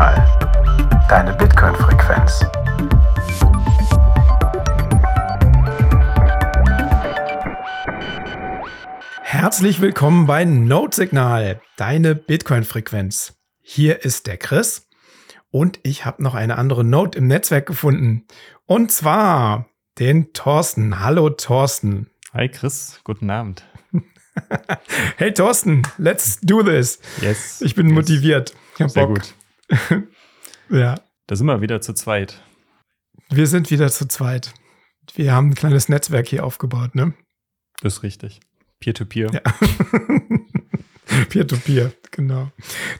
Notsignal. Deine Bitcoin-Frequenz. Herzlich willkommen bei Notsignal, deine Bitcoin-Frequenz. Hier ist der Chris und ich habe noch eine andere Note im Netzwerk gefunden. Und zwar den Thorsten. Hallo Thorsten. Hi Chris, guten Abend. hey Thorsten, let's do this. Yes. Ich bin yes. motiviert. Ich hab Sehr Bock. gut. ja. Da sind wir wieder zu zweit. Wir sind wieder zu zweit. Wir haben ein kleines Netzwerk hier aufgebaut, ne? Das ist richtig. Peer-to-Peer. Ja. Peer-to-Peer, genau.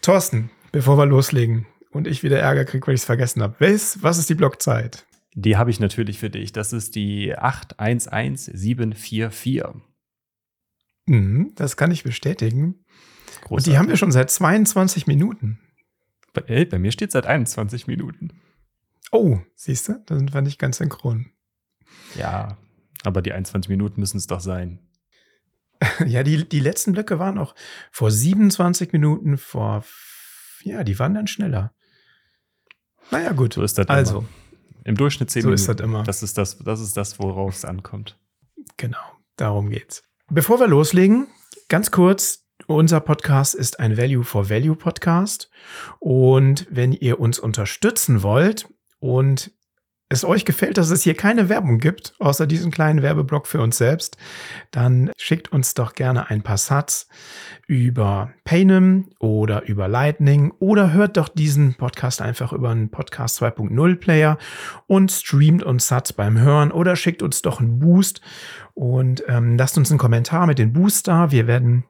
Thorsten, bevor wir loslegen und ich wieder Ärger kriege, weil ich es vergessen habe. Was ist die Blockzeit? Die habe ich natürlich für dich. Das ist die 811744. Mhm, das kann ich bestätigen. Großartig. Und die haben wir schon seit 22 Minuten. Bei, bei mir steht seit 21 Minuten. Oh, siehst du, da sind wir nicht ganz synchron. Ja, aber die 21 Minuten müssen es doch sein. ja, die, die letzten Blöcke waren auch vor 27 Minuten, vor, ja, die waren dann schneller. Naja, gut. So ist das also. Immer. Im Durchschnitt 10 so Minuten. ist das immer. Das ist das, das ist das, worauf es ankommt. Genau, darum geht's. Bevor wir loslegen, ganz kurz, unser Podcast ist ein Value for Value Podcast. Und wenn ihr uns unterstützen wollt und es euch gefällt, dass es hier keine Werbung gibt, außer diesen kleinen Werbeblock für uns selbst, dann schickt uns doch gerne ein paar Sats über Paynim oder über Lightning oder hört doch diesen Podcast einfach über einen Podcast 2.0 Player und streamt uns Sats beim Hören oder schickt uns doch einen Boost und ähm, lasst uns einen Kommentar mit den Boost. Wir werden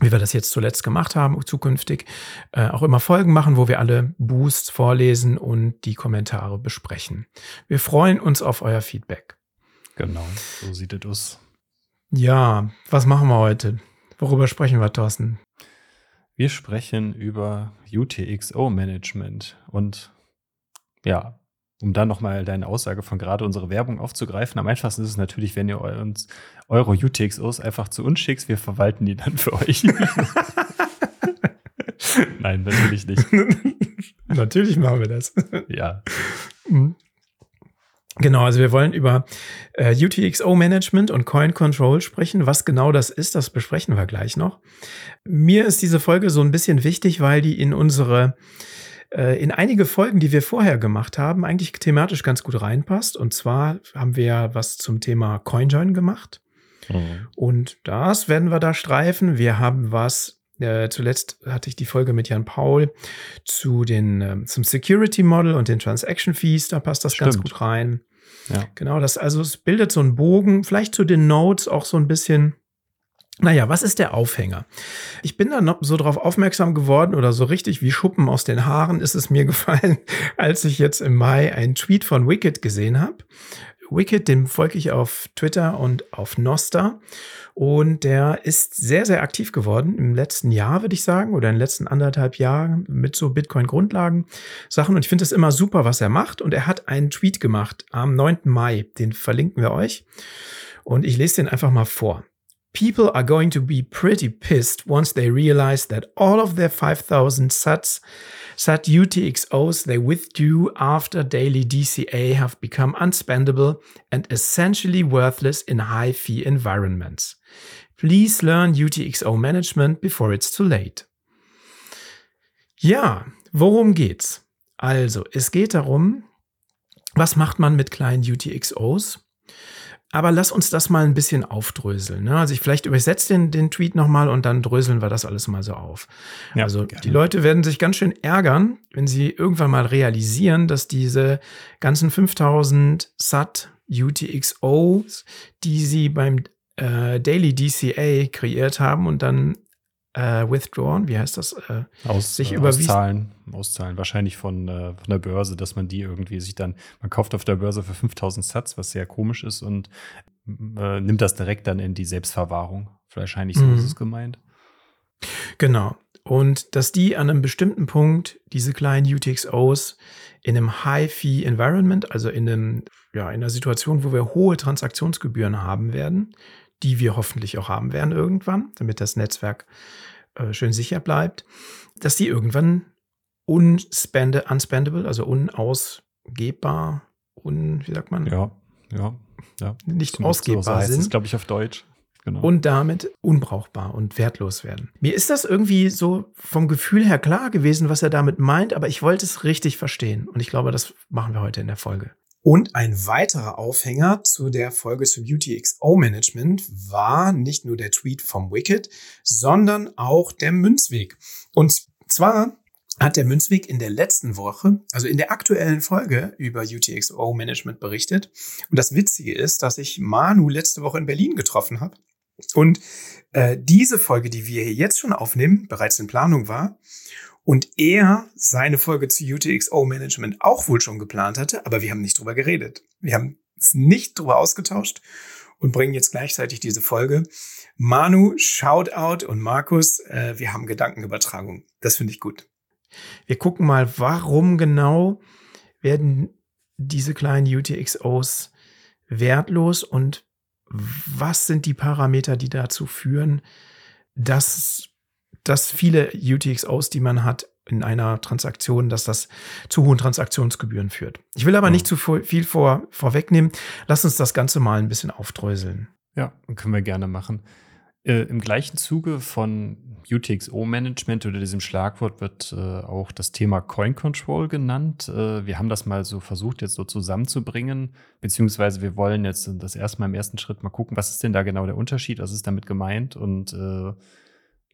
wie wir das jetzt zuletzt gemacht haben, zukünftig äh, auch immer Folgen machen, wo wir alle Boosts vorlesen und die Kommentare besprechen. Wir freuen uns auf euer Feedback. Genau, so sieht es aus. Ja, was machen wir heute? Worüber sprechen wir, Thorsten? Wir sprechen über UTXO-Management und ja, um dann nochmal deine Aussage von gerade unsere Werbung aufzugreifen, am einfachsten ist es natürlich, wenn ihr uns eure UTXOs einfach zu uns schickt, wir verwalten die dann für euch. Nein, natürlich nicht. natürlich machen wir das. Ja. Mhm. Genau, also wir wollen über äh, UTXO-Management und Coin Control sprechen. Was genau das ist, das besprechen wir gleich noch. Mir ist diese Folge so ein bisschen wichtig, weil die in unsere äh, in einige Folgen, die wir vorher gemacht haben, eigentlich thematisch ganz gut reinpasst. Und zwar haben wir was zum Thema CoinJoin gemacht. Mhm. Und das werden wir da streifen. Wir haben was äh, zuletzt hatte ich die Folge mit Jan Paul zu den, äh, zum Security Model und den Transaction Fees. Da passt das Stimmt. ganz gut rein. Ja. Genau, das, also es bildet so einen Bogen, vielleicht zu den Notes auch so ein bisschen. Naja, was ist der Aufhänger? Ich bin dann noch so darauf aufmerksam geworden oder so richtig wie Schuppen aus den Haaren ist es mir gefallen, als ich jetzt im Mai einen Tweet von Wicked gesehen habe. Wicked, dem folge ich auf Twitter und auf Noster. Und der ist sehr, sehr aktiv geworden im letzten Jahr, würde ich sagen, oder in den letzten anderthalb Jahren mit so Bitcoin-Grundlagen-Sachen. Und ich finde es immer super, was er macht. Und er hat einen Tweet gemacht am 9. Mai. Den verlinken wir euch. Und ich lese den einfach mal vor. People are going to be pretty pissed once they realize that all of their 5000 sats SAT UTXOs they withdrew after daily DCA have become unspendable and essentially worthless in high fee environments. Please learn UTXO management before it's too late. Ja, worum geht's? Also, es geht darum, was macht man mit kleinen UTXOs? Aber lass uns das mal ein bisschen aufdröseln. Ne? Also ich vielleicht übersetze den, den Tweet nochmal und dann dröseln wir das alles mal so auf. Ja, also gerne. die Leute werden sich ganz schön ärgern, wenn sie irgendwann mal realisieren, dass diese ganzen 5000 SAT UTXOs, die sie beim äh, Daily DCA kreiert haben und dann äh, withdrawn, wie heißt das? Äh, Aus, sich äh, auszahlen, auszahlen, wahrscheinlich von, äh, von der Börse, dass man die irgendwie sich dann, man kauft auf der Börse für 5000 Satz, was sehr komisch ist und äh, nimmt das direkt dann in die Selbstverwahrung. Wahrscheinlich so mhm. ist es gemeint. Genau. Und dass die an einem bestimmten Punkt, diese kleinen UTXOs, in einem High-Fee-Environment, also in, einem, ja, in einer Situation, wo wir hohe Transaktionsgebühren haben werden, die wir hoffentlich auch haben werden irgendwann, damit das Netzwerk äh, schön sicher bleibt, dass die irgendwann unspende, unspendable, also unausgebbar, un, wie sagt man? Ja, ja, ja. Nicht ausgebbar so heißt sind. Das glaube ich, auf Deutsch. Genau. Und damit unbrauchbar und wertlos werden. Mir ist das irgendwie so vom Gefühl her klar gewesen, was er damit meint, aber ich wollte es richtig verstehen. Und ich glaube, das machen wir heute in der Folge. Und ein weiterer Aufhänger zu der Folge zum UTXO-Management war nicht nur der Tweet vom Wicked, sondern auch der Münzweg. Und zwar hat der Münzweg in der letzten Woche, also in der aktuellen Folge über UTXO-Management berichtet. Und das Witzige ist, dass ich Manu letzte Woche in Berlin getroffen habe. Und äh, diese Folge, die wir hier jetzt schon aufnehmen, bereits in Planung war. Und er seine Folge zu UTXO-Management auch wohl schon geplant hatte, aber wir haben nicht drüber geredet. Wir haben es nicht drüber ausgetauscht und bringen jetzt gleichzeitig diese Folge. Manu, Shoutout und Markus, äh, wir haben Gedankenübertragung. Das finde ich gut. Wir gucken mal, warum genau werden diese kleinen UTXOs wertlos und was sind die Parameter, die dazu führen, dass, dass viele UTXOs, die man hat in einer Transaktion, dass das zu hohen Transaktionsgebühren führt. Ich will aber mhm. nicht zu viel vor, vorwegnehmen. Lass uns das Ganze mal ein bisschen aufdröseln. Ja, können wir gerne machen. Äh, Im gleichen Zuge von UTXO-Management oder diesem Schlagwort wird äh, auch das Thema Coin Control genannt. Äh, wir haben das mal so versucht, jetzt so zusammenzubringen, beziehungsweise wir wollen jetzt das erstmal im ersten Schritt mal gucken, was ist denn da genau der Unterschied, was ist damit gemeint und äh,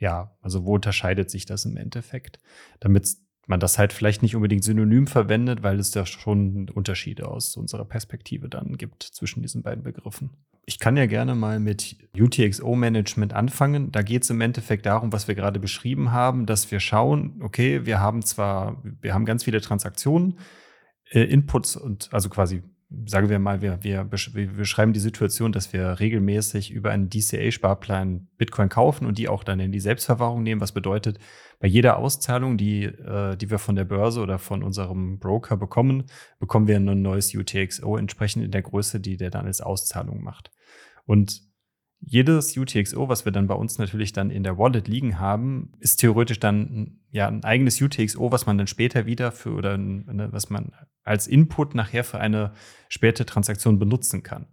ja, also wo unterscheidet sich das im Endeffekt, damit man das halt vielleicht nicht unbedingt synonym verwendet, weil es da schon Unterschiede aus unserer Perspektive dann gibt zwischen diesen beiden Begriffen. Ich kann ja gerne mal mit UTXO-Management anfangen. Da geht es im Endeffekt darum, was wir gerade beschrieben haben, dass wir schauen, okay, wir haben zwar, wir haben ganz viele Transaktionen, äh, Inputs und also quasi sagen wir mal, wir, wir, beschreiben die Situation, dass wir regelmäßig über einen DCA-Sparplan Bitcoin kaufen und die auch dann in die Selbstverwahrung nehmen, was bedeutet, bei jeder Auszahlung, die, äh, die wir von der Börse oder von unserem Broker bekommen, bekommen wir ein neues UTXO entsprechend in der Größe, die der dann als Auszahlung macht. Und jedes UTXO, was wir dann bei uns natürlich dann in der Wallet liegen haben, ist theoretisch dann ja ein eigenes UTXO, was man dann später wieder für oder eine, was man als Input nachher für eine späte Transaktion benutzen kann.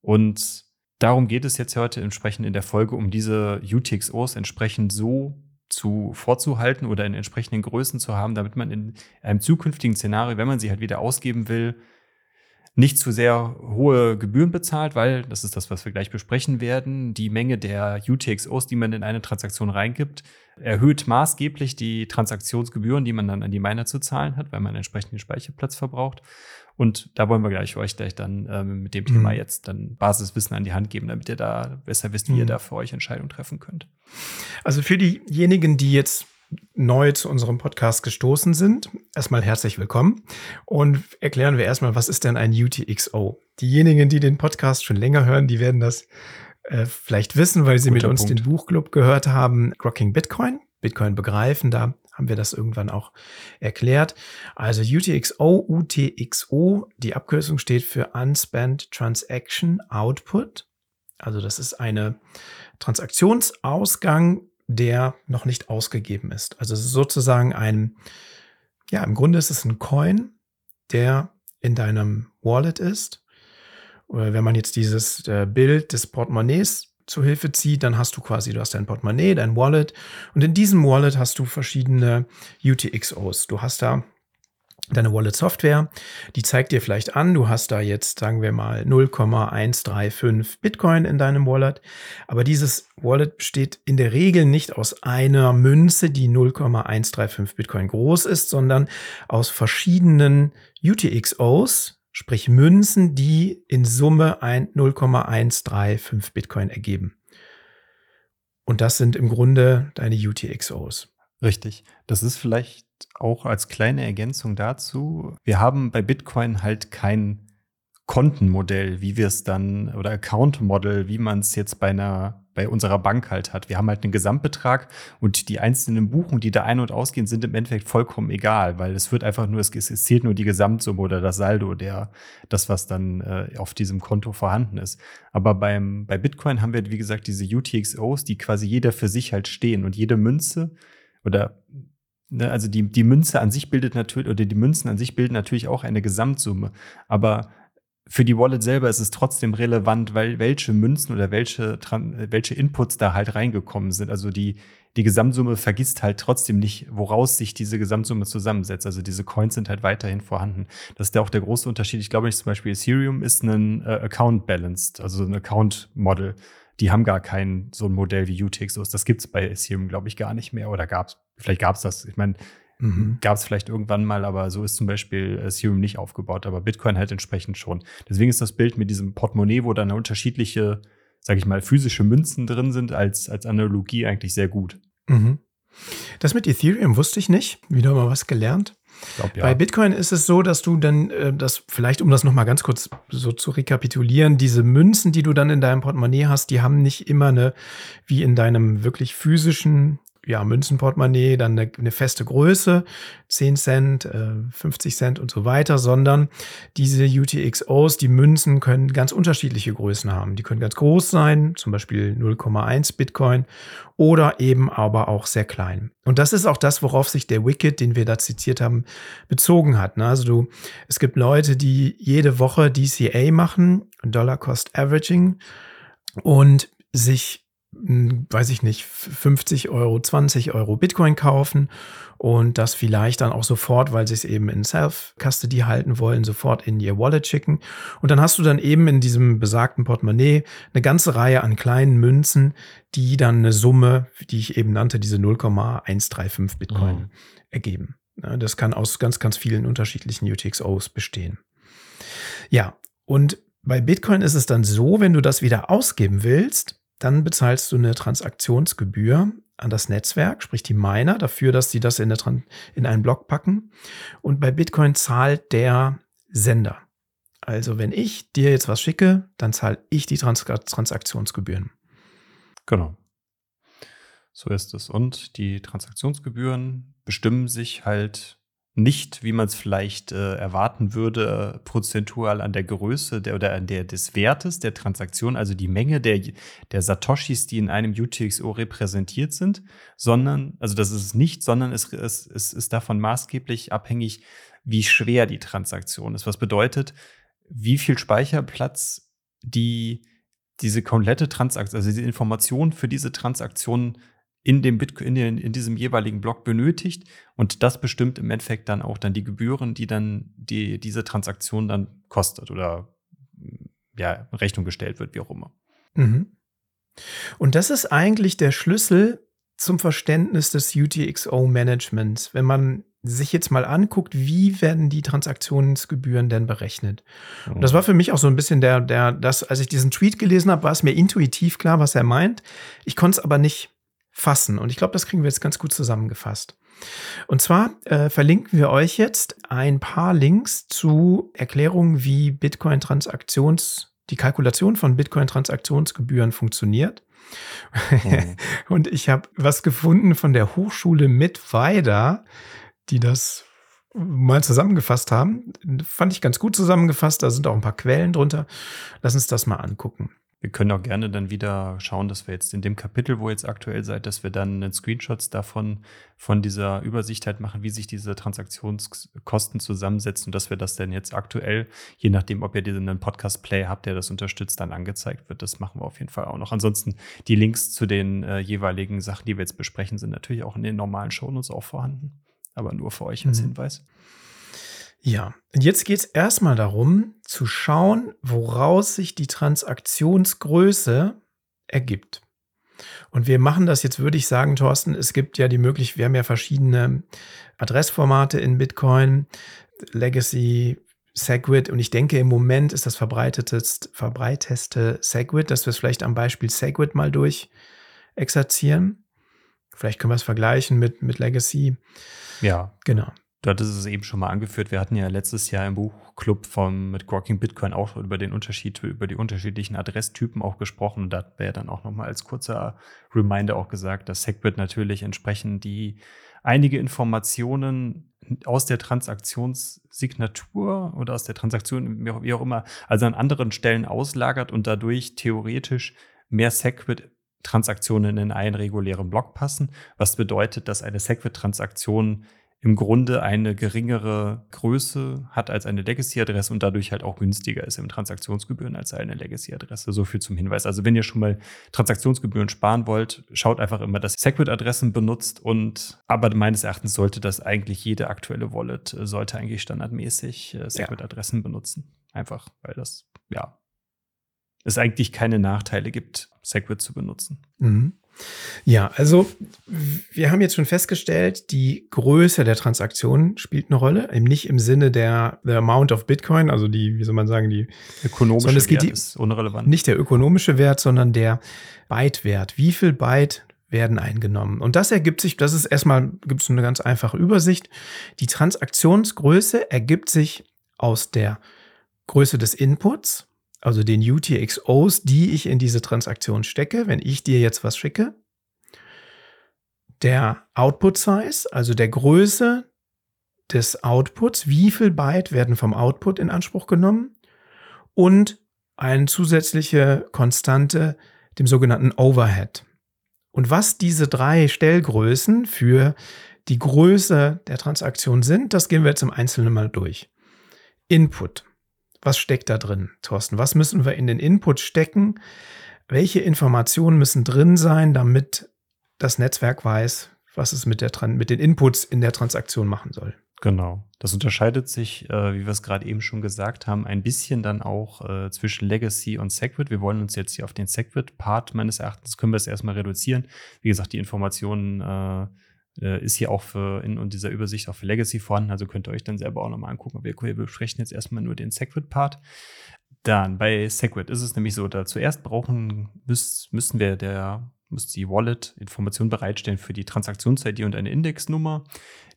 Und darum geht es jetzt heute entsprechend in der Folge, um diese UTXOs entsprechend so zu vorzuhalten oder in entsprechenden Größen zu haben, damit man in einem zukünftigen Szenario, wenn man sie halt wieder ausgeben will, nicht zu sehr hohe Gebühren bezahlt, weil, das ist das, was wir gleich besprechen werden, die Menge der UTXOs, die man in eine Transaktion reingibt, erhöht maßgeblich die Transaktionsgebühren, die man dann an die Miner zu zahlen hat, weil man entsprechend den Speicherplatz verbraucht. Und da wollen wir gleich euch gleich dann ähm, mit dem Thema mhm. jetzt dann Basiswissen an die Hand geben, damit ihr da besser wisst, wie mhm. ihr da für euch Entscheidungen treffen könnt. Also für diejenigen, die jetzt neu zu unserem Podcast gestoßen sind, erstmal herzlich willkommen und erklären wir erstmal, was ist denn ein UTXO? Diejenigen, die den Podcast schon länger hören, die werden das äh, vielleicht wissen, weil sie Guter mit uns Punkt. den Buchclub gehört haben, Rocking Bitcoin, Bitcoin begreifen, da haben wir das irgendwann auch erklärt. Also UTXO, UTXO, die Abkürzung steht für Unspent Transaction Output. Also das ist eine Transaktionsausgang der noch nicht ausgegeben ist. Also es ist sozusagen ein, ja, im Grunde ist es ein Coin, der in deinem Wallet ist. Wenn man jetzt dieses äh, Bild des Portemonnaies zu Hilfe zieht, dann hast du quasi, du hast dein Portemonnaie, dein Wallet und in diesem Wallet hast du verschiedene UTXOs. Du hast da deine Wallet-Software, die zeigt dir vielleicht an, du hast da jetzt, sagen wir mal, 0,135 Bitcoin in deinem Wallet. Aber dieses Wallet besteht in der Regel nicht aus einer Münze, die 0,135 Bitcoin groß ist, sondern aus verschiedenen UTXOs, sprich Münzen, die in Summe ein 0,135 Bitcoin ergeben. Und das sind im Grunde deine UTXOs. Richtig. Das ist vielleicht auch als kleine Ergänzung dazu. Wir haben bei Bitcoin halt kein Kontenmodell, wie wir es dann, oder Account-Model, wie man es jetzt bei einer bei unserer Bank halt hat. Wir haben halt einen Gesamtbetrag und die einzelnen Buchungen, die da ein- und ausgehen, sind im Endeffekt vollkommen egal, weil es wird einfach nur, es, es zählt nur die Gesamtsumme oder das Saldo, der, das, was dann äh, auf diesem Konto vorhanden ist. Aber beim, bei Bitcoin haben wir, wie gesagt, diese UTXOs, die quasi jeder für sich halt stehen und jede Münze oder ne, also die, die Münze an sich bildet natürlich, oder die Münzen an sich bilden natürlich auch eine Gesamtsumme. Aber für die Wallet selber ist es trotzdem relevant, weil welche Münzen oder welche, welche Inputs da halt reingekommen sind. Also die, die Gesamtsumme vergisst halt trotzdem nicht, woraus sich diese Gesamtsumme zusammensetzt. Also diese Coins sind halt weiterhin vorhanden. Das ist ja auch der große Unterschied. Ich glaube nicht, zum Beispiel Ethereum ist ein äh, Account Balanced, also ein Account Model. Die haben gar kein so ein Modell wie UTXOs. Das gibt es bei Ethereum, glaube ich, gar nicht mehr. Oder gab es, vielleicht gab es das. Ich meine, Mhm. Gab es vielleicht irgendwann mal, aber so ist zum Beispiel Ethereum nicht aufgebaut, aber Bitcoin halt entsprechend schon. Deswegen ist das Bild mit diesem Portemonnaie, wo dann unterschiedliche, sage ich mal, physische Münzen drin sind, als, als Analogie eigentlich sehr gut. Mhm. Das mit Ethereum wusste ich nicht. Wieder mal was gelernt. Glaub, ja. Bei Bitcoin ist es so, dass du dann, äh, das vielleicht, um das nochmal ganz kurz so zu rekapitulieren, diese Münzen, die du dann in deinem Portemonnaie hast, die haben nicht immer eine, wie in deinem wirklich physischen ja, Münzenportemonnaie dann eine, eine, feste Größe, 10 Cent, äh, 50 Cent und so weiter, sondern diese UTXOs, die Münzen können ganz unterschiedliche Größen haben. Die können ganz groß sein, zum Beispiel 0,1 Bitcoin oder eben aber auch sehr klein. Und das ist auch das, worauf sich der Wicked, den wir da zitiert haben, bezogen hat. Ne? Also du, es gibt Leute, die jede Woche DCA machen, Dollar Cost Averaging und sich weiß ich nicht, 50 Euro, 20 Euro Bitcoin kaufen und das vielleicht dann auch sofort, weil sie es eben in Self-Custody halten wollen, sofort in ihr Wallet schicken. Und dann hast du dann eben in diesem besagten Portemonnaie eine ganze Reihe an kleinen Münzen, die dann eine Summe, die ich eben nannte, diese 0,135 Bitcoin mhm. ergeben. Das kann aus ganz, ganz vielen unterschiedlichen UTXOs bestehen. Ja, und bei Bitcoin ist es dann so, wenn du das wieder ausgeben willst, dann bezahlst du eine Transaktionsgebühr an das Netzwerk, sprich die Miner, dafür, dass sie das in, in einen Block packen. Und bei Bitcoin zahlt der Sender. Also wenn ich dir jetzt was schicke, dann zahle ich die Trans Transaktionsgebühren. Genau. So ist es. Und die Transaktionsgebühren bestimmen sich halt nicht, wie man es vielleicht äh, erwarten würde, prozentual an der Größe der, oder an der des Wertes der Transaktion, also die Menge der, der Satoshis, die in einem UTXO repräsentiert sind, sondern, also das ist es nicht, sondern es, es, es ist davon maßgeblich abhängig, wie schwer die Transaktion ist. Was bedeutet, wie viel Speicherplatz die diese komplette Transaktion, also diese Information für diese Transaktion in, dem Bitcoin, in, in diesem jeweiligen Block benötigt. Und das bestimmt im Endeffekt dann auch dann die Gebühren, die dann die, diese Transaktion dann kostet oder ja, Rechnung gestellt wird, wie auch immer. Mhm. Und das ist eigentlich der Schlüssel zum Verständnis des UTXO-Managements, wenn man sich jetzt mal anguckt, wie werden die Transaktionsgebühren denn berechnet? Und das war für mich auch so ein bisschen der, der, das, als ich diesen Tweet gelesen habe, war es mir intuitiv klar, was er meint. Ich konnte es aber nicht fassen. Und ich glaube, das kriegen wir jetzt ganz gut zusammengefasst. Und zwar äh, verlinken wir euch jetzt ein paar Links zu Erklärungen, wie Bitcoin-Transaktions, die Kalkulation von Bitcoin-Transaktionsgebühren funktioniert. Mhm. Und ich habe was gefunden von der Hochschule Mittweida, die das mal zusammengefasst haben. Fand ich ganz gut zusammengefasst. Da sind auch ein paar Quellen drunter. Lass uns das mal angucken. Wir können auch gerne dann wieder schauen, dass wir jetzt in dem Kapitel, wo ihr jetzt aktuell seid, dass wir dann Screenshots davon, von dieser Übersicht halt machen, wie sich diese Transaktionskosten zusammensetzen und dass wir das dann jetzt aktuell, je nachdem, ob ihr diesen Podcast-Play habt, der das unterstützt, dann angezeigt wird. Das machen wir auf jeden Fall auch noch. Ansonsten die Links zu den äh, jeweiligen Sachen, die wir jetzt besprechen, sind natürlich auch in den normalen Shownotes auch vorhanden. Aber nur für euch als mhm. Hinweis. Ja, und jetzt geht es erstmal darum, zu schauen, woraus sich die Transaktionsgröße ergibt. Und wir machen das jetzt, würde ich sagen, Thorsten, es gibt ja die Möglichkeit, wir haben ja verschiedene Adressformate in Bitcoin, Legacy, Segwit und ich denke, im Moment ist das verbreiteteste, verbreiteteste Segwit, dass wir es vielleicht am Beispiel Segwit mal durch exerzieren. Vielleicht können wir es vergleichen mit, mit Legacy. Ja. Genau. Du hattest es eben schon mal angeführt. Wir hatten ja letztes Jahr im Buchclub von, mit Grocking Bitcoin auch über den Unterschied, über die unterschiedlichen Adresstypen auch gesprochen. Und da wäre dann auch nochmal als kurzer Reminder auch gesagt, dass SegWit natürlich entsprechend die einige Informationen aus der Transaktionssignatur oder aus der Transaktion, wie auch immer, also an anderen Stellen auslagert und dadurch theoretisch mehr SegWit Transaktionen in einen regulären Block passen, was bedeutet, dass eine Segwit-Transaktion im Grunde eine geringere Größe hat als eine Legacy-Adresse und dadurch halt auch günstiger ist im Transaktionsgebühren als eine Legacy-Adresse. So viel zum Hinweis. Also wenn ihr schon mal Transaktionsgebühren sparen wollt, schaut einfach immer, dass ihr Segwit-Adressen benutzt und aber meines Erachtens sollte das eigentlich jede aktuelle Wallet äh, sollte eigentlich standardmäßig äh, Segwit-Adressen ja. benutzen. Einfach, weil das, ja, es eigentlich keine Nachteile gibt, Segwit zu benutzen. Mhm. Ja, also wir haben jetzt schon festgestellt, die Größe der Transaktion spielt eine Rolle, eben nicht im Sinne der the Amount of Bitcoin, also die, wie soll man sagen, die ökonomische es geht Wert die, ist unrelevant. Nicht der ökonomische Wert, sondern der Byte-Wert. Wie viel Byte werden eingenommen? Und das ergibt sich, das ist erstmal, gibt es eine ganz einfache Übersicht. Die Transaktionsgröße ergibt sich aus der Größe des Inputs also den UTXOs, die ich in diese Transaktion stecke, wenn ich dir jetzt was schicke. Der Output Size, also der Größe des Outputs, wie viel Byte werden vom Output in Anspruch genommen und eine zusätzliche Konstante, dem sogenannten Overhead. Und was diese drei Stellgrößen für die Größe der Transaktion sind, das gehen wir jetzt im Einzelnen mal durch. Input. Was steckt da drin, Thorsten? Was müssen wir in den Input stecken? Welche Informationen müssen drin sein, damit das Netzwerk weiß, was es mit, der, mit den Inputs in der Transaktion machen soll? Genau. Das unterscheidet sich, äh, wie wir es gerade eben schon gesagt haben, ein bisschen dann auch äh, zwischen Legacy und Segwit. Wir wollen uns jetzt hier auf den Segwit-Part meines Erachtens, können wir es erstmal reduzieren. Wie gesagt, die Informationen äh, äh, ist hier auch für in, in dieser Übersicht auch für Legacy vorhanden. Also könnt ihr euch dann selber auch nochmal angucken. Aber wir, wir besprechen jetzt erstmal nur den Segwit-Part. Dann bei Segwit ist es nämlich so, da zuerst brauchen müß, müssen wir der muss die Wallet Informationen bereitstellen für die Transaktions-ID und eine Indexnummer,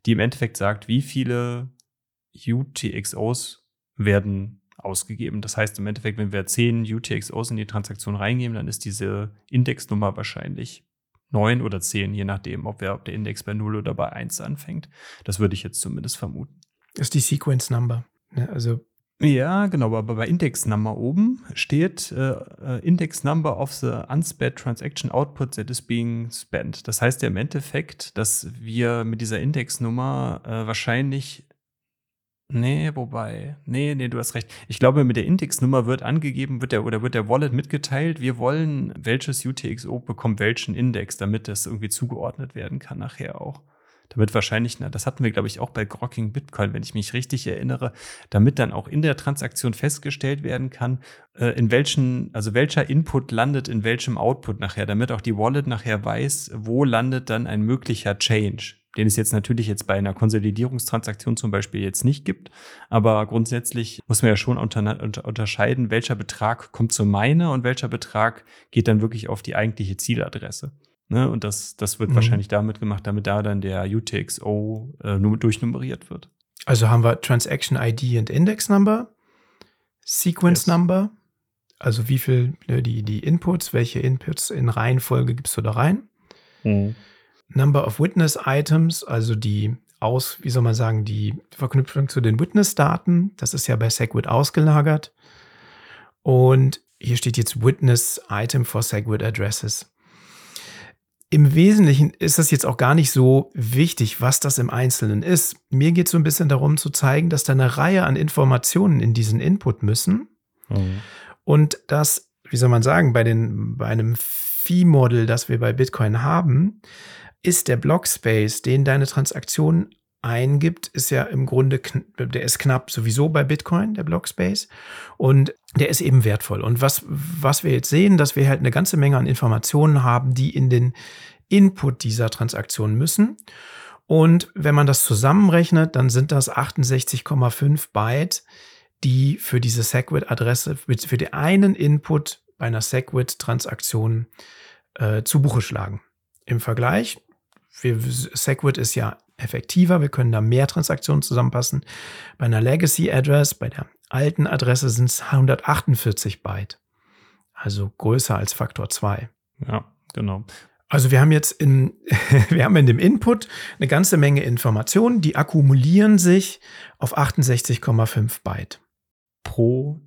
die im Endeffekt sagt, wie viele UTXOs werden ausgegeben. Das heißt im Endeffekt, wenn wir 10 UTXOs in die Transaktion reingeben, dann ist diese Indexnummer wahrscheinlich neun oder zehn, je nachdem, ob, wir, ob der Index bei 0 oder bei 1 anfängt. Das würde ich jetzt zumindest vermuten. Das ist die Sequence Number. Ne? Also ja, genau, aber bei Index Number oben steht äh, äh, Index Number of the unspent transaction output that is being spent. Das heißt ja im Endeffekt, dass wir mit dieser Indexnummer äh, wahrscheinlich Nee, wobei. Nee, nee, du hast recht. Ich glaube, mit der Indexnummer wird angegeben, wird der oder wird der Wallet mitgeteilt, wir wollen, welches UTXO bekommt welchen Index, damit das irgendwie zugeordnet werden kann nachher auch. Damit wahrscheinlich, na, das hatten wir, glaube ich, auch bei Grocking Bitcoin, wenn ich mich richtig erinnere, damit dann auch in der Transaktion festgestellt werden kann, äh, in welchen, also welcher Input landet in welchem Output nachher, damit auch die Wallet nachher weiß, wo landet dann ein möglicher Change den es jetzt natürlich jetzt bei einer Konsolidierungstransaktion zum Beispiel jetzt nicht gibt. Aber grundsätzlich muss man ja schon unter, unter, unterscheiden, welcher Betrag kommt zu meiner und welcher Betrag geht dann wirklich auf die eigentliche Zieladresse. Ne? Und das, das wird mhm. wahrscheinlich damit gemacht, damit da dann der UTXO äh, durchnummeriert wird. Also haben wir Transaction ID und Index Number, Sequence yes. Number, also wie viel ne, die, die Inputs, welche Inputs in Reihenfolge gibst du da rein? Mhm. Number of Witness Items, also die aus, wie soll man sagen, die Verknüpfung zu den Witness-Daten. Das ist ja bei Segwit ausgelagert. Und hier steht jetzt Witness Item for Segwit Addresses. Im Wesentlichen ist das jetzt auch gar nicht so wichtig, was das im Einzelnen ist. Mir geht es so ein bisschen darum zu zeigen, dass da eine Reihe an Informationen in diesen Input müssen. Mhm. Und dass, wie soll man sagen, bei, den, bei einem Fee-Model, das wir bei Bitcoin haben, ist der Blockspace, den deine Transaktion eingibt, ist ja im Grunde, der ist knapp sowieso bei Bitcoin, der Blockspace. Und der ist eben wertvoll. Und was, was wir jetzt sehen, dass wir halt eine ganze Menge an Informationen haben, die in den Input dieser Transaktion müssen. Und wenn man das zusammenrechnet, dann sind das 68,5 Byte, die für diese Segwit-Adresse, für den einen Input bei einer Segwit-Transaktion äh, zu Buche schlagen. Im Vergleich, wir, Segwit ist ja effektiver, wir können da mehr Transaktionen zusammenpassen. Bei einer Legacy Address, bei der alten Adresse sind es 148 Byte. Also größer als Faktor 2. Ja, genau. Also wir haben jetzt in, wir haben in dem Input eine ganze Menge Informationen, die akkumulieren sich auf 68,5 Byte. Pro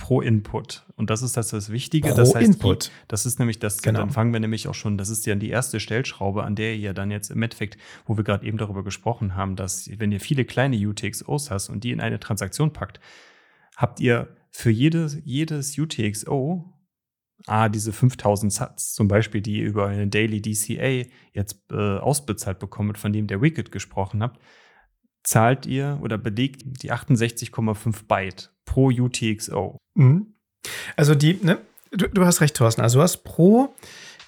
pro Input. Und das ist das, das Wichtige. Pro das heißt, Input. Das ist nämlich das, Genau. dann fangen wir nämlich auch schon, das ist ja die erste Stellschraube, an der ihr dann jetzt im Endeffekt, wo wir gerade eben darüber gesprochen haben, dass wenn ihr viele kleine UTXOs hast und die in eine Transaktion packt, habt ihr für jedes, jedes UTXO A, diese 5000 Satz, zum Beispiel, die ihr über eine Daily DCA jetzt äh, ausbezahlt bekommt, von dem der Wicked gesprochen habt, zahlt ihr oder belegt die 68,5 Byte pro UTXO. Mhm. Also die, ne, du, du hast recht, Thorsten. Also du hast pro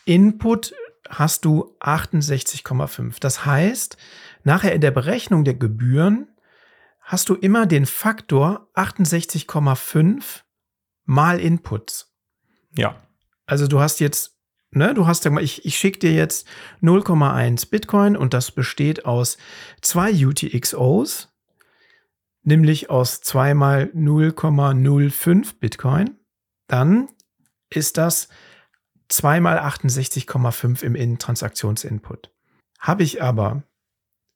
Input hast du 68,5. Das heißt, nachher in der Berechnung der Gebühren hast du immer den Faktor 68,5 mal Inputs. Ja. Also du hast jetzt, ne, du hast, sag mal, ich, ich schicke dir jetzt 0,1 Bitcoin und das besteht aus zwei UTXOs, nämlich aus zweimal 0,05 Bitcoin. Dann ist das zweimal 68,5 im In-Transaktionsinput. Habe ich aber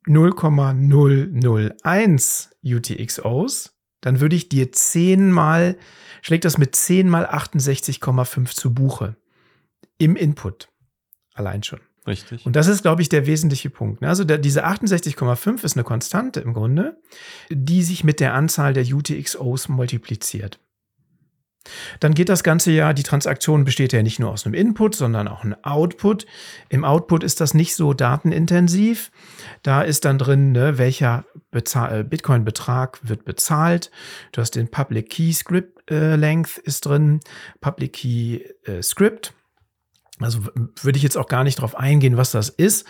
0,001 UTXOs, dann würde ich dir 10 mal, schlägt das mit 10 mal 68,5 zu Buche. Im Input. Allein schon. Richtig. Und das ist, glaube ich, der wesentliche Punkt. ne? Also der, diese 68,5 ist eine Konstante im Grunde, die sich mit der Anzahl der UTXOs multipliziert. Dann geht das Ganze ja, die Transaktion besteht ja nicht nur aus einem Input, sondern auch einem Output. Im Output ist das nicht so datenintensiv. Da ist dann drin, ne, welcher äh, Bitcoin-Betrag wird bezahlt. Du hast den Public Key Script äh, Length ist drin, Public Key äh, Script. Also würde ich jetzt auch gar nicht darauf eingehen, was das ist.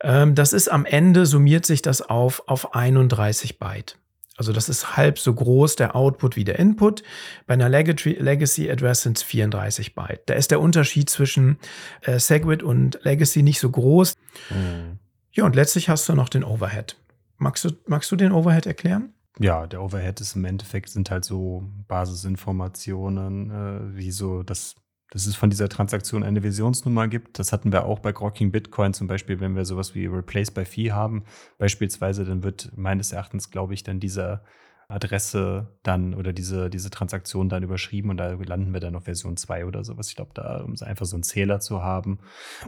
Ähm, das ist am Ende, summiert sich das auf, auf 31 Byte. Also das ist halb so groß der Output wie der Input. Bei einer Legacy, Address sind es 34 Byte. Da ist der Unterschied zwischen äh, Segwit und Legacy nicht so groß. Mhm. Ja, und letztlich hast du noch den Overhead. Magst du, magst du den Overhead erklären? Ja, der Overhead ist im Endeffekt sind halt so Basisinformationen, äh, wie so, dass, dass es von dieser Transaktion eine Versionsnummer gibt. Das hatten wir auch bei Grokking Bitcoin zum Beispiel, wenn wir sowas wie Replace by Fee haben. Beispielsweise, dann wird meines Erachtens, glaube ich, dann dieser Adresse dann oder diese, diese Transaktion dann überschrieben und da landen wir dann auf Version 2 oder sowas. Ich glaube, da, um einfach so einen Zähler zu haben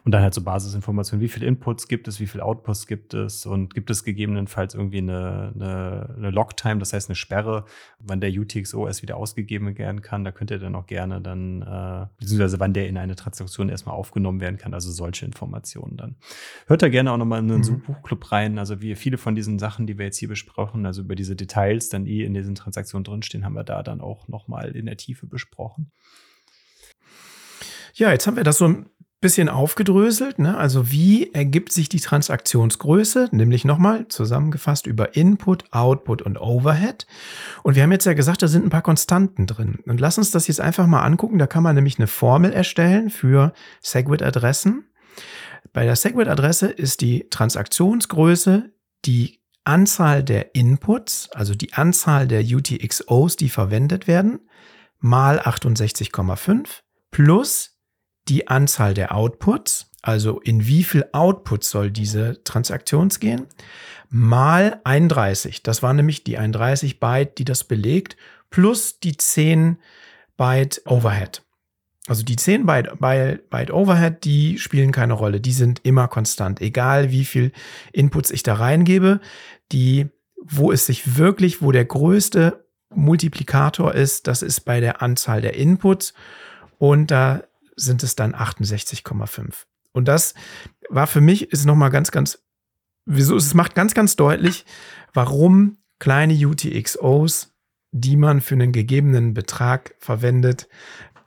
und dann halt so Basisinformationen, wie viele Inputs gibt es, wie viele Outputs gibt es und gibt es gegebenenfalls irgendwie eine, eine, eine Logtime, das heißt eine Sperre, wann der UTXO erst wieder ausgegeben werden kann. Da könnt ihr dann auch gerne dann, äh, beziehungsweise wann der in eine Transaktion erstmal aufgenommen werden kann, also solche Informationen dann. Hört da gerne auch nochmal in den Mhm. Suchbuchclub rein. Also wie viele von diesen Sachen, die wir jetzt hier besprochen, also über diese Details dann die in diesen Transaktionen drinstehen, haben wir da dann auch nochmal in der Tiefe besprochen. Ja, jetzt haben wir das so ein bisschen aufgedröselt. Ne? Also wie ergibt sich die Transaktionsgröße? Nämlich nochmal zusammengefasst über Input, Output und Overhead. Und wir haben jetzt ja gesagt, da sind ein paar Konstanten drin. Und lass uns das jetzt einfach mal angucken. Da kann man nämlich eine Formel erstellen für Segwit-Adressen. Bei der Segwit-Adresse ist die Transaktionsgröße die Anzahl der Inputs, also die Anzahl der UTXOs, die verwendet werden, mal 68,5 plus die Anzahl der Outputs, also in wie viel Outputs soll diese Transaktion gehen, mal 31. Das war nämlich die 31 Byte, die das belegt, plus die 10 Byte Overhead. Also die 10 Byte, Byte, Byte Overhead, die spielen keine Rolle. Die sind immer konstant. Egal wie viel Inputs ich da reingebe, die, wo es sich wirklich, wo der größte Multiplikator ist, das ist bei der Anzahl der Inputs. Und da sind es dann 68,5. Und das war für mich, ist nochmal ganz, ganz, wieso, es macht ganz, ganz deutlich, warum kleine UTXOs, die man für einen gegebenen Betrag verwendet,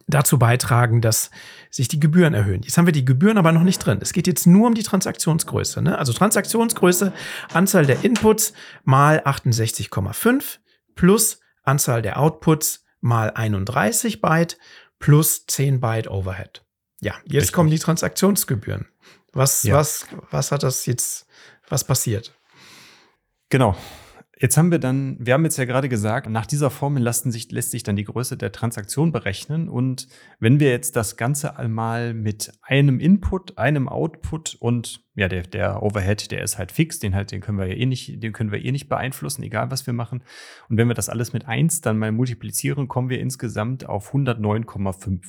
dazu beitragen, dass sich die Gebühren erhöhen. Jetzt haben wir die Gebühren aber noch nicht drin. Es geht jetzt nur um die Transaktionsgröße. Ne? Also Transaktionsgröße, Anzahl der Inputs mal 68,5 plus Anzahl der Outputs mal 31 Byte plus 10 Byte Overhead. Ja, jetzt Richtig. kommen die Transaktionsgebühren. Was, Ja. was, was hat das jetzt, was passiert? Genau. Jetzt haben wir dann, wir haben jetzt ja gerade gesagt, nach dieser Formel lassen sich, lässt sich dann die Größe der Transaktion berechnen. Und wenn wir jetzt das Ganze einmal mit einem Input, einem Output und ja, der, der Overhead, der ist halt fix, den halt, den können wir ja eh nicht, den können wir eh nicht beeinflussen, egal was wir machen. Und wenn wir das alles mit eins dann mal multiplizieren, kommen wir insgesamt auf 109,5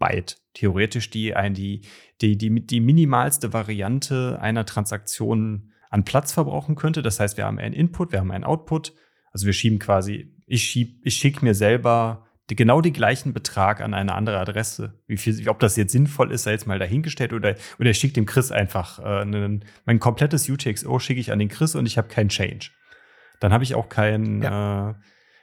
Byte. Theoretisch die, die, die, die, die minimalste Variante einer Transaktion an Platz verbrauchen könnte. Das heißt, wir haben einen Input, wir haben einen Output. Also wir schieben quasi, ich schieb, ich schicke mir selber die, genau den gleichen Betrag an eine andere Adresse. Wie viel, ob das jetzt sinnvoll ist, sei jetzt mal dahingestellt oder, oder ich schicke dem Chris einfach äh, einen, mein komplettes UTXO schicke ich an den Chris und ich habe keinen Change. Dann habe ich auch keinen, ja. äh,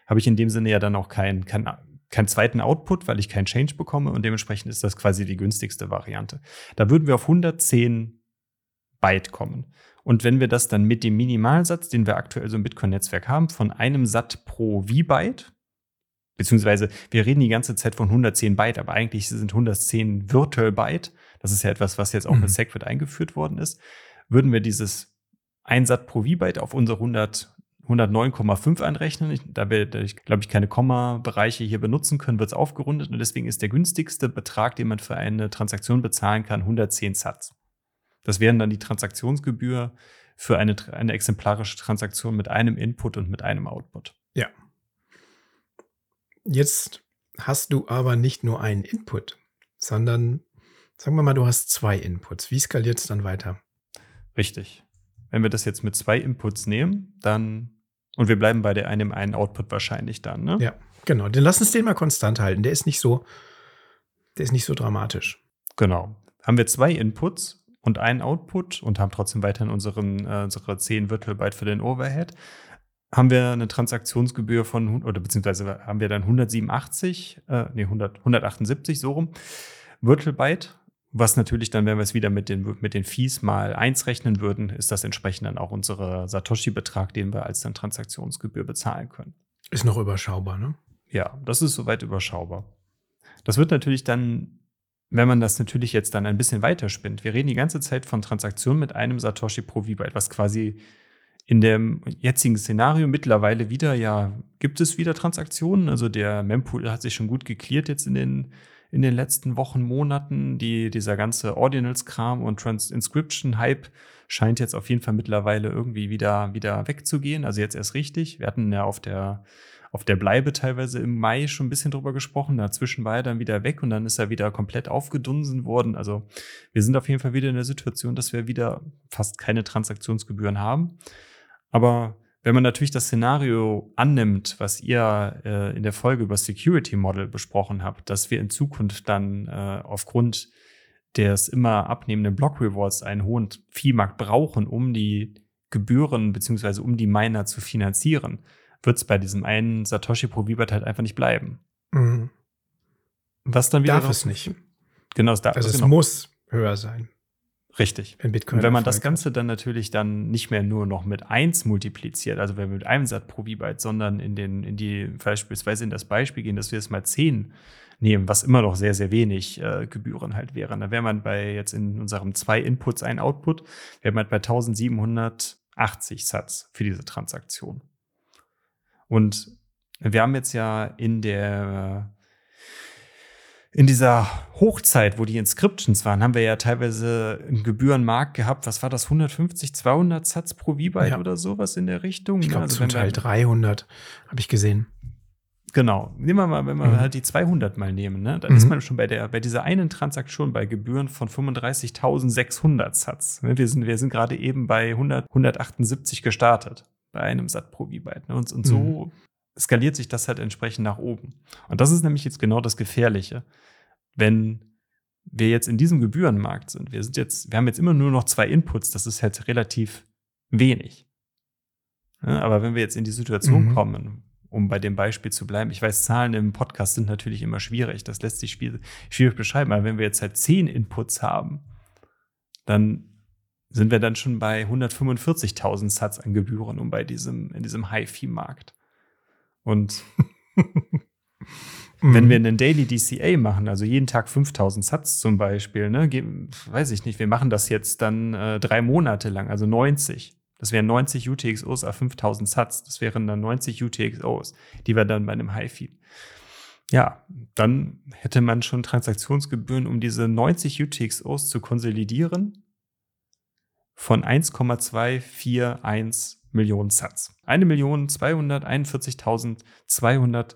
habe ich in dem Sinne ja dann auch keinen kein, keinen zweiten Output, weil ich keinen Change bekomme und dementsprechend ist das quasi die günstigste Variante. Da würden wir auf 110 Byte kommen. Und wenn wir das dann mit dem Minimalsatz, den wir aktuell so im Bitcoin-Netzwerk haben, von einem Sat pro V-Byte, beziehungsweise wir reden die ganze Zeit von 110 Byte, aber eigentlich sind 110 Virtual Byte, das ist ja etwas, was jetzt auch mhm. mit SegWit eingeführt worden ist, würden wir dieses ein Sat pro V-Byte auf unsere 100 109,5 einrechnen. Da wir, glaube ich, keine Komma-Bereiche hier benutzen können, wird es aufgerundet und deswegen ist der günstigste Betrag, den man für eine Transaktion bezahlen kann, 110 Satz. Das wären dann die Transaktionsgebühr für eine, eine exemplarische Transaktion mit einem Input und mit einem Output. Ja. Jetzt hast du aber nicht nur einen Input, sondern sagen wir mal, du hast zwei Inputs. Wie skaliert es dann weiter? Richtig. Wenn wir das jetzt mit zwei Inputs nehmen, dann und wir bleiben bei der einem einen Output wahrscheinlich dann, ne? Ja, genau. Dann lass uns den mal konstant halten. Der ist nicht so, der ist nicht so dramatisch. Genau. Haben wir zwei Inputs und einen Output und haben trotzdem weiterhin unseren, äh, unsere 10 Virtual für den Overhead, haben wir eine Transaktionsgebühr von, oder beziehungsweise haben wir dann 187, äh, nee, 100, 178 so rum, Virtual was natürlich dann, wenn wir es wieder mit den, mit den Fees mal eins rechnen würden, ist das entsprechend dann auch unsere Satoshi-Betrag, den wir als dann Transaktionsgebühr bezahlen können. Ist noch überschaubar, ne? Ja, das ist soweit überschaubar. Das wird natürlich dann wenn man das natürlich jetzt dann ein bisschen weiterspinnt, wir reden die ganze Zeit von Transaktionen mit einem Satoshi pro V-Byte, quasi in dem jetzigen Szenario mittlerweile wieder, ja, gibt es wieder Transaktionen. Also der Mempool hat sich schon gut geklärt jetzt in den, in den letzten Wochen, Monaten. Die, dieser ganze Ordinals-Kram und Trans-Inscription-Hype scheint jetzt auf jeden Fall mittlerweile irgendwie wieder, wieder wegzugehen. Also jetzt erst richtig. Wir hatten ja auf der auf der Bleibe teilweise im Mai schon ein bisschen drüber gesprochen. Dazwischen war er dann wieder weg und dann ist er wieder komplett aufgedunsen worden. Also wir sind auf jeden Fall wieder in der Situation, dass wir wieder fast keine Transaktionsgebühren haben. Aber wenn man natürlich das Szenario annimmt, was ihr äh, in der Folge über Security Model besprochen habt, dass wir in Zukunft dann äh, aufgrund des immer abnehmenden Block Rewards einen hohen Viehmarkt brauchen, um die Gebühren beziehungsweise um die Miner zu finanzieren, wird es bei diesem einen Satoshi pro Vibat halt einfach nicht bleiben. Mhm. Was dann wieder. Darf es nicht. Genau, es darf also es genau. muss höher sein. Richtig. Wenn Bitcoin Und wenn man das Ganze dann natürlich dann nicht mehr nur noch mit 1 multipliziert, also wenn wir mit einem Sat pro V-Byte, sondern in den, in die, beispielsweise in das Beispiel gehen, dass wir es mal 10 nehmen, was immer noch sehr, sehr wenig äh, Gebühren halt wären. Da wäre man bei jetzt in unserem zwei Inputs, ein Output, wäre man bei 1780 Satz für diese Transaktion. Und wir haben jetzt ja in der in dieser Hochzeit, wo die Inscriptions waren, haben wir ja teilweise einen Gebührenmarkt gehabt. Was war das? 150, 200 Satz pro V-Byte ja. oder sowas in der Richtung? Ich glaube, also zum Teil 300 habe ich gesehen. Genau. Nehmen wir mal, wenn wir mhm. halt die 200 mal nehmen, ne? dann mhm. ist man schon bei der, bei dieser einen Transaktion bei Gebühren von 35.600 Satz. Wir sind, wir sind gerade eben bei 100, 178 gestartet bei einem Sat pro V-Byte. Ne? Und, und so mhm. skaliert sich das halt entsprechend nach oben. Und das ist nämlich jetzt genau das Gefährliche. Wenn wir jetzt in diesem Gebührenmarkt sind, wir sind jetzt, wir haben jetzt immer nur noch zwei Inputs, das ist halt relativ wenig. Ne? aber wenn wir jetzt in die Situation mhm. kommen, um bei dem Beispiel zu bleiben, ich weiß, Zahlen im Podcast sind natürlich immer schwierig, das lässt sich schwierig beschreiben, aber wenn wir jetzt halt zehn Inputs haben, dann sind wir dann schon bei 145.000 Satz an Gebühren, um bei diesem, in diesem High-Fee-Markt. Und wenn wir einen Daily DCA machen, also jeden Tag 5000 Satz zum Beispiel, ne, weiß ich nicht, wir machen das jetzt dann äh, drei Monate lang, also 90. Das wären 90 UTXOs auf 5000 Satz. Das wären dann 90 UTXOs, die wir dann bei einem High-Feed. Ja, dann hätte man schon Transaktionsgebühren, um diese 90 UTXOs zu konsolidieren, von 1,241 Millionen Satz. 1.241.200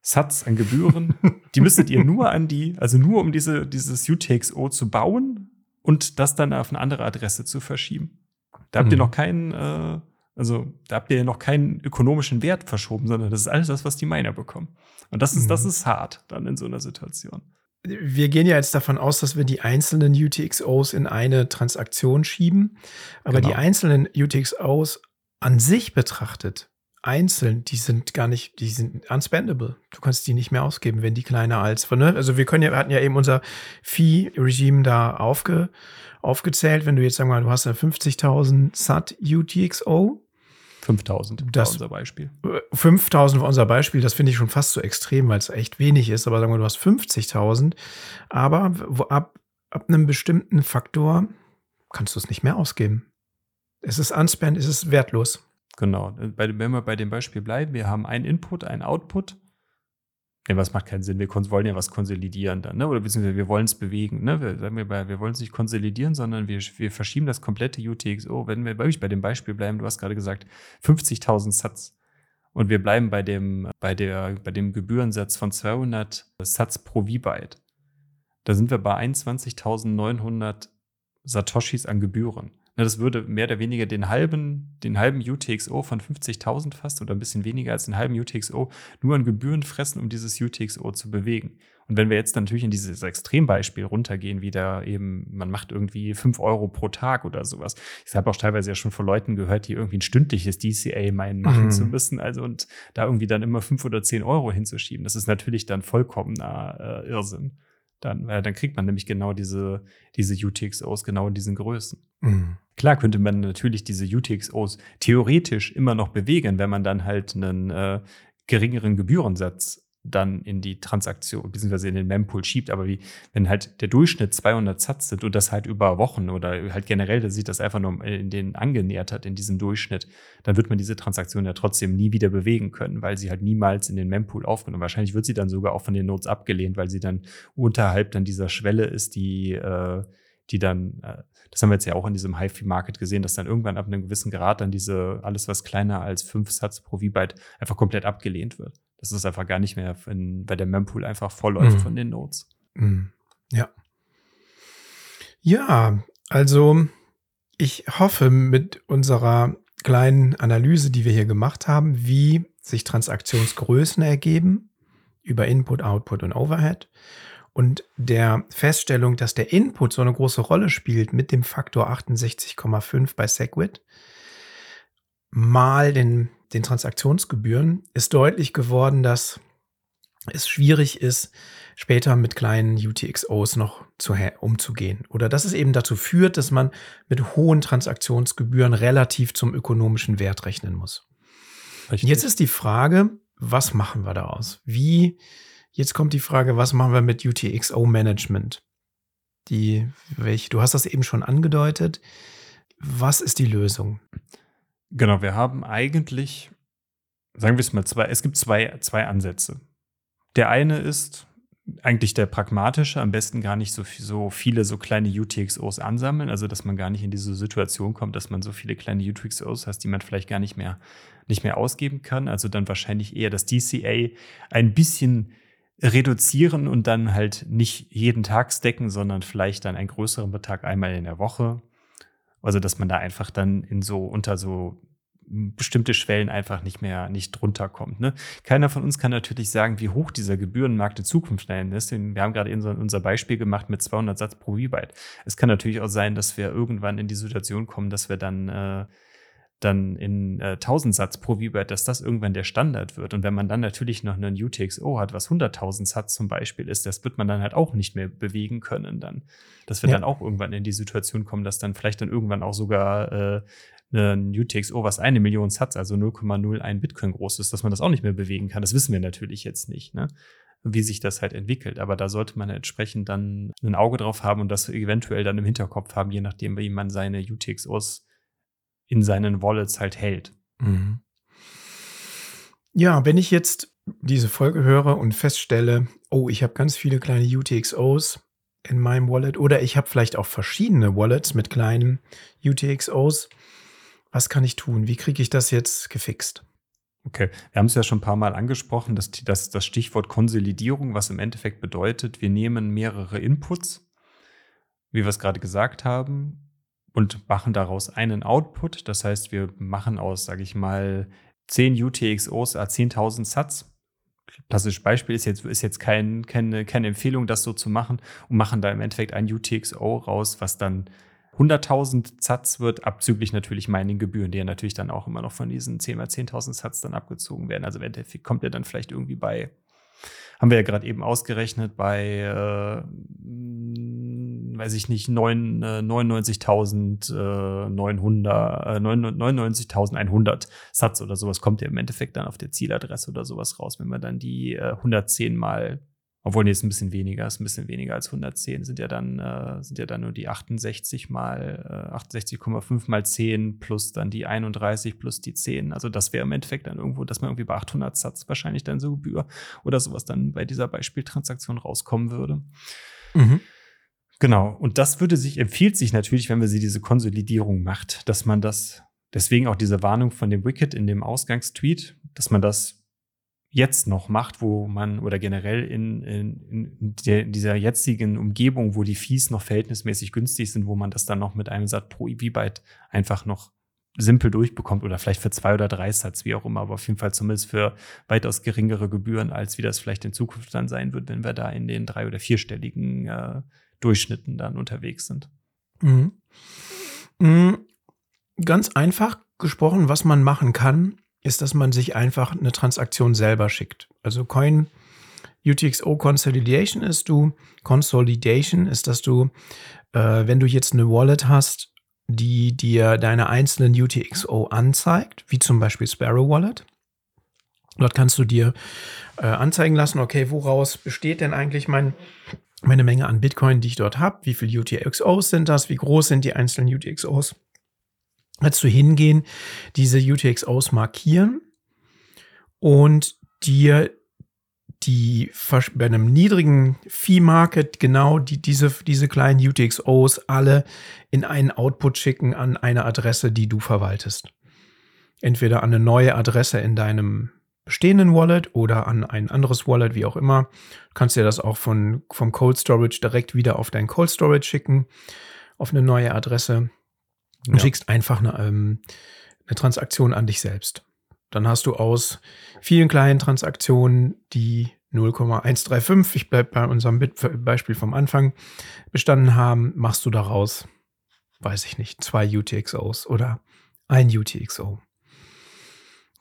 Satz an Gebühren. die müsstet ihr nur an die, also nur um diese, dieses UTXO zu bauen und das dann auf eine andere Adresse zu verschieben. Da habt ihr Mhm. noch keinen, äh, also da habt ihr noch keinen ökonomischen Wert verschoben, sondern das ist alles das, was die Miner bekommen. Und das ist, das Mhm. ist hart dann in so einer Situation. Wir gehen ja jetzt davon aus, dass wir die einzelnen UTXOs in eine Transaktion schieben. Aber Genau. die einzelnen UTXOs an sich betrachtet, einzeln, die sind gar nicht, die sind unspendable. Du kannst die nicht mehr ausgeben, wenn die kleiner als, ne? also wir können ja, wir hatten ja eben unser Fee-Regime da aufge, aufgezählt. Wenn du jetzt sagen wir mal, du hast eine 50.000 SAT UTXO, 5000 Das- war unser Beispiel. 5000 war unser Beispiel, das finde ich schon fast so extrem, weil es echt wenig ist, aber sagen wir, du hast 50.000, aber ab, ab einem bestimmten Faktor kannst du es nicht mehr ausgeben. Es ist unspent, es ist wertlos. Genau. Bei, wenn wir bei dem Beispiel bleiben, wir haben einen Input, einen Output. Ja, was macht keinen Sinn. Wir wollen ja was konsolidieren dann, ne? Oder beziehungsweise wir wollen es bewegen. Ne? Wir, sagen wir, bei, wir wollen es nicht konsolidieren, sondern wir, wir verschieben das komplette UTXO. Wenn wir wirklich bei dem Beispiel bleiben, du hast gerade gesagt, 50.000 Satz. Und wir bleiben bei dem, bei, der, bei dem Gebührensatz von 200 Satz pro V-Byte. Da sind wir bei 21.900 Satoshis an Gebühren. Na, das würde mehr oder weniger den halben, den halben UTXO von 50.000 fast oder ein bisschen weniger als den halben UTXO nur an Gebühren fressen, um dieses UTXO zu bewegen. Und wenn wir jetzt natürlich in dieses Extrembeispiel runtergehen, wie da eben, man macht irgendwie 5 Euro pro Tag oder sowas. Ich habe auch teilweise ja schon von Leuten gehört, die irgendwie ein stündliches DCA meinen, machen Mhm. zu müssen. Also und da irgendwie dann immer 5 oder 10 Euro hinzuschieben. Das ist natürlich dann vollkommener äh, Irrsinn. Dann, weil dann kriegt man nämlich genau diese, diese UTXOs genau in diesen Größen. Mhm. Klar könnte man natürlich diese UTXOs theoretisch immer noch bewegen, wenn man dann halt einen äh, geringeren Gebührensatz dann in die Transaktion bzw. in den Mempool schiebt. Aber wie, wenn halt der Durchschnitt 200 Satz sind und das halt über Wochen oder halt generell, dass sich das einfach nur in den angenähert hat, in diesem Durchschnitt, dann wird man diese Transaktion ja trotzdem nie wieder bewegen können, weil sie halt niemals in den Mempool aufgenommen. Wahrscheinlich wird sie dann sogar auch von den Nodes abgelehnt, weil sie dann unterhalb dann dieser Schwelle ist, die, äh, die dann, äh, das haben wir jetzt ja auch in diesem High-Fee-Market gesehen, dass dann irgendwann ab einem gewissen Grad dann diese, alles was kleiner als fünf Satz pro V-Byte einfach komplett abgelehnt wird. Das ist einfach gar nicht mehr, in, weil der Mempool einfach vollläuft Mhm. von den Nodes. Mhm. Ja. Ja, also ich hoffe mit unserer kleinen Analyse, die wir hier gemacht haben, wie sich Transaktionsgrößen ergeben über Input, Output und Overhead und der Feststellung, dass der Input so eine große Rolle spielt mit dem Faktor 68,5 bei Segwit mal den, den Transaktionsgebühren, ist deutlich geworden, dass es schwierig ist, später mit kleinen UTXOs noch zu, umzugehen. Oder dass es eben dazu führt, dass man mit hohen Transaktionsgebühren relativ zum ökonomischen Wert rechnen muss. Jetzt ist die Frage, was machen wir daraus? Wie, jetzt kommt die Frage, was machen wir mit UTXO-Management? Die, welche, du hast das eben schon angedeutet. Was ist die Lösung? Genau, wir haben eigentlich, sagen wir es mal, zwei, es gibt zwei, zwei Ansätze. Der eine ist eigentlich der pragmatische, am besten gar nicht so, so viele so kleine UTXOs ansammeln, also dass man gar nicht in diese Situation kommt, dass man so viele kleine UTXOs hat, die man vielleicht gar nicht mehr, nicht mehr ausgeben kann. Also dann wahrscheinlich eher das DCA ein bisschen reduzieren und dann halt nicht jeden Tag stacken, sondern vielleicht dann einen größeren Betrag einmal in der Woche. Also dass man da einfach dann in so unter so bestimmte Schwellen einfach nicht mehr nicht drunter kommt. Ne? Keiner von uns kann natürlich sagen, wie hoch dieser Gebührenmarkt in Zukunft sein ist. Wir haben gerade so unser Beispiel gemacht mit 200 Satz pro V-Byte. Es kann natürlich auch sein, dass wir irgendwann in die Situation kommen, dass wir dann äh, dann in äh, 1000 Satz pro V-Byte, dass das irgendwann der Standard wird. Und wenn man dann natürlich noch einen UTXO hat, was 100.000 Satz zum Beispiel ist, das wird man dann halt auch nicht mehr bewegen können dann. Dass wir Ja. dann auch irgendwann in die Situation kommen, dass dann vielleicht dann irgendwann auch sogar äh, ein UTXO, was eine Million Satz, also 0,01 Bitcoin groß ist, dass man das auch nicht mehr bewegen kann. Das wissen wir natürlich jetzt nicht, ne? wie sich das halt entwickelt. Aber da sollte man entsprechend dann ein Auge drauf haben und das eventuell dann im Hinterkopf haben, je nachdem, wie man seine UTXOs in seinen Wallets halt hält. Mhm. Ja, wenn ich jetzt diese Folge höre und feststelle, oh, ich habe ganz viele kleine UTXOs in meinem Wallet oder ich habe vielleicht auch verschiedene Wallets mit kleinen UTXOs, was kann ich tun? Wie kriege ich das jetzt gefixt? Okay, wir haben es ja schon ein paar Mal angesprochen, dass das, das Stichwort Konsolidierung, was im Endeffekt bedeutet, wir nehmen mehrere Inputs, wie wir es gerade gesagt haben, und machen daraus einen Output. Das heißt, wir machen aus, sage ich mal, 10 UTXOs, 10.000 Satz. Klassisches Beispiel ist jetzt, ist jetzt kein, keine, keine Empfehlung, das so zu machen und machen da im Endeffekt ein UTXO raus, was dann 100.000 Satz wird, abzüglich natürlich Mining-Gebühren, die ja natürlich dann auch immer noch von diesen 10 mal 10.000 Satz dann abgezogen werden. Also im Endeffekt kommt er dann vielleicht irgendwie bei, haben wir ja gerade eben ausgerechnet, bei, äh, weiß ich nicht, 99.900, äh, 99.100 äh, Satz oder sowas kommt ja im Endeffekt dann auf der Zieladresse oder sowas raus, wenn man dann die äh, 110 mal obwohl, nee, ist ein bisschen weniger, ist ein bisschen weniger als 110, sind ja dann, äh, sind ja dann nur die 68 mal, äh, 68,5 mal 10 plus dann die 31 plus die 10. Also das wäre im Endeffekt dann irgendwo, dass man irgendwie bei 800 Satz wahrscheinlich dann so Gebühr oder sowas dann bei dieser Beispieltransaktion rauskommen würde. Mhm. Genau. Und das würde sich, empfiehlt sich natürlich, wenn wir sie diese Konsolidierung macht, dass man das, deswegen auch diese Warnung von dem Wicket in dem Ausgangstweet, dass man das jetzt noch macht, wo man oder generell in, in, in, der, in dieser jetzigen Umgebung, wo die Fees noch verhältnismäßig günstig sind, wo man das dann noch mit einem Satz pro EV-Byte einfach noch simpel durchbekommt oder vielleicht für zwei oder drei Satz, wie auch immer, aber auf jeden Fall zumindest für weitaus geringere Gebühren, als wie das vielleicht in Zukunft dann sein wird, wenn wir da in den drei- oder vierstelligen äh, Durchschnitten dann unterwegs sind. Mhm. Mhm. Ganz einfach gesprochen, was man machen kann, ist, dass man sich einfach eine Transaktion selber schickt. Also Coin UTXO Consolidation ist du, Consolidation ist, dass du, äh, wenn du jetzt eine Wallet hast, die dir deine einzelnen UTXO anzeigt, wie zum Beispiel Sparrow Wallet. Dort kannst du dir äh, anzeigen lassen, okay, woraus besteht denn eigentlich mein, meine Menge an Bitcoin, die ich dort habe? Wie viele UTXOs sind das? Wie groß sind die einzelnen UTXOs? Du hingehen, diese UTXOs markieren und dir die bei einem niedrigen Fee-Market genau die, diese, diese kleinen UTXOs alle in einen Output schicken an eine Adresse, die du verwaltest. Entweder an eine neue Adresse in deinem bestehenden Wallet oder an ein anderes Wallet, wie auch immer. Du kannst dir das auch von, vom Cold Storage direkt wieder auf dein Cold Storage schicken, auf eine neue Adresse und ja. schickst einfach eine, ähm, eine Transaktion an dich selbst. Dann hast du aus vielen kleinen Transaktionen, die 0,135, ich bleibe bei unserem Beispiel vom Anfang, bestanden haben, machst du daraus, weiß ich nicht, zwei UTXOs oder ein UTXO.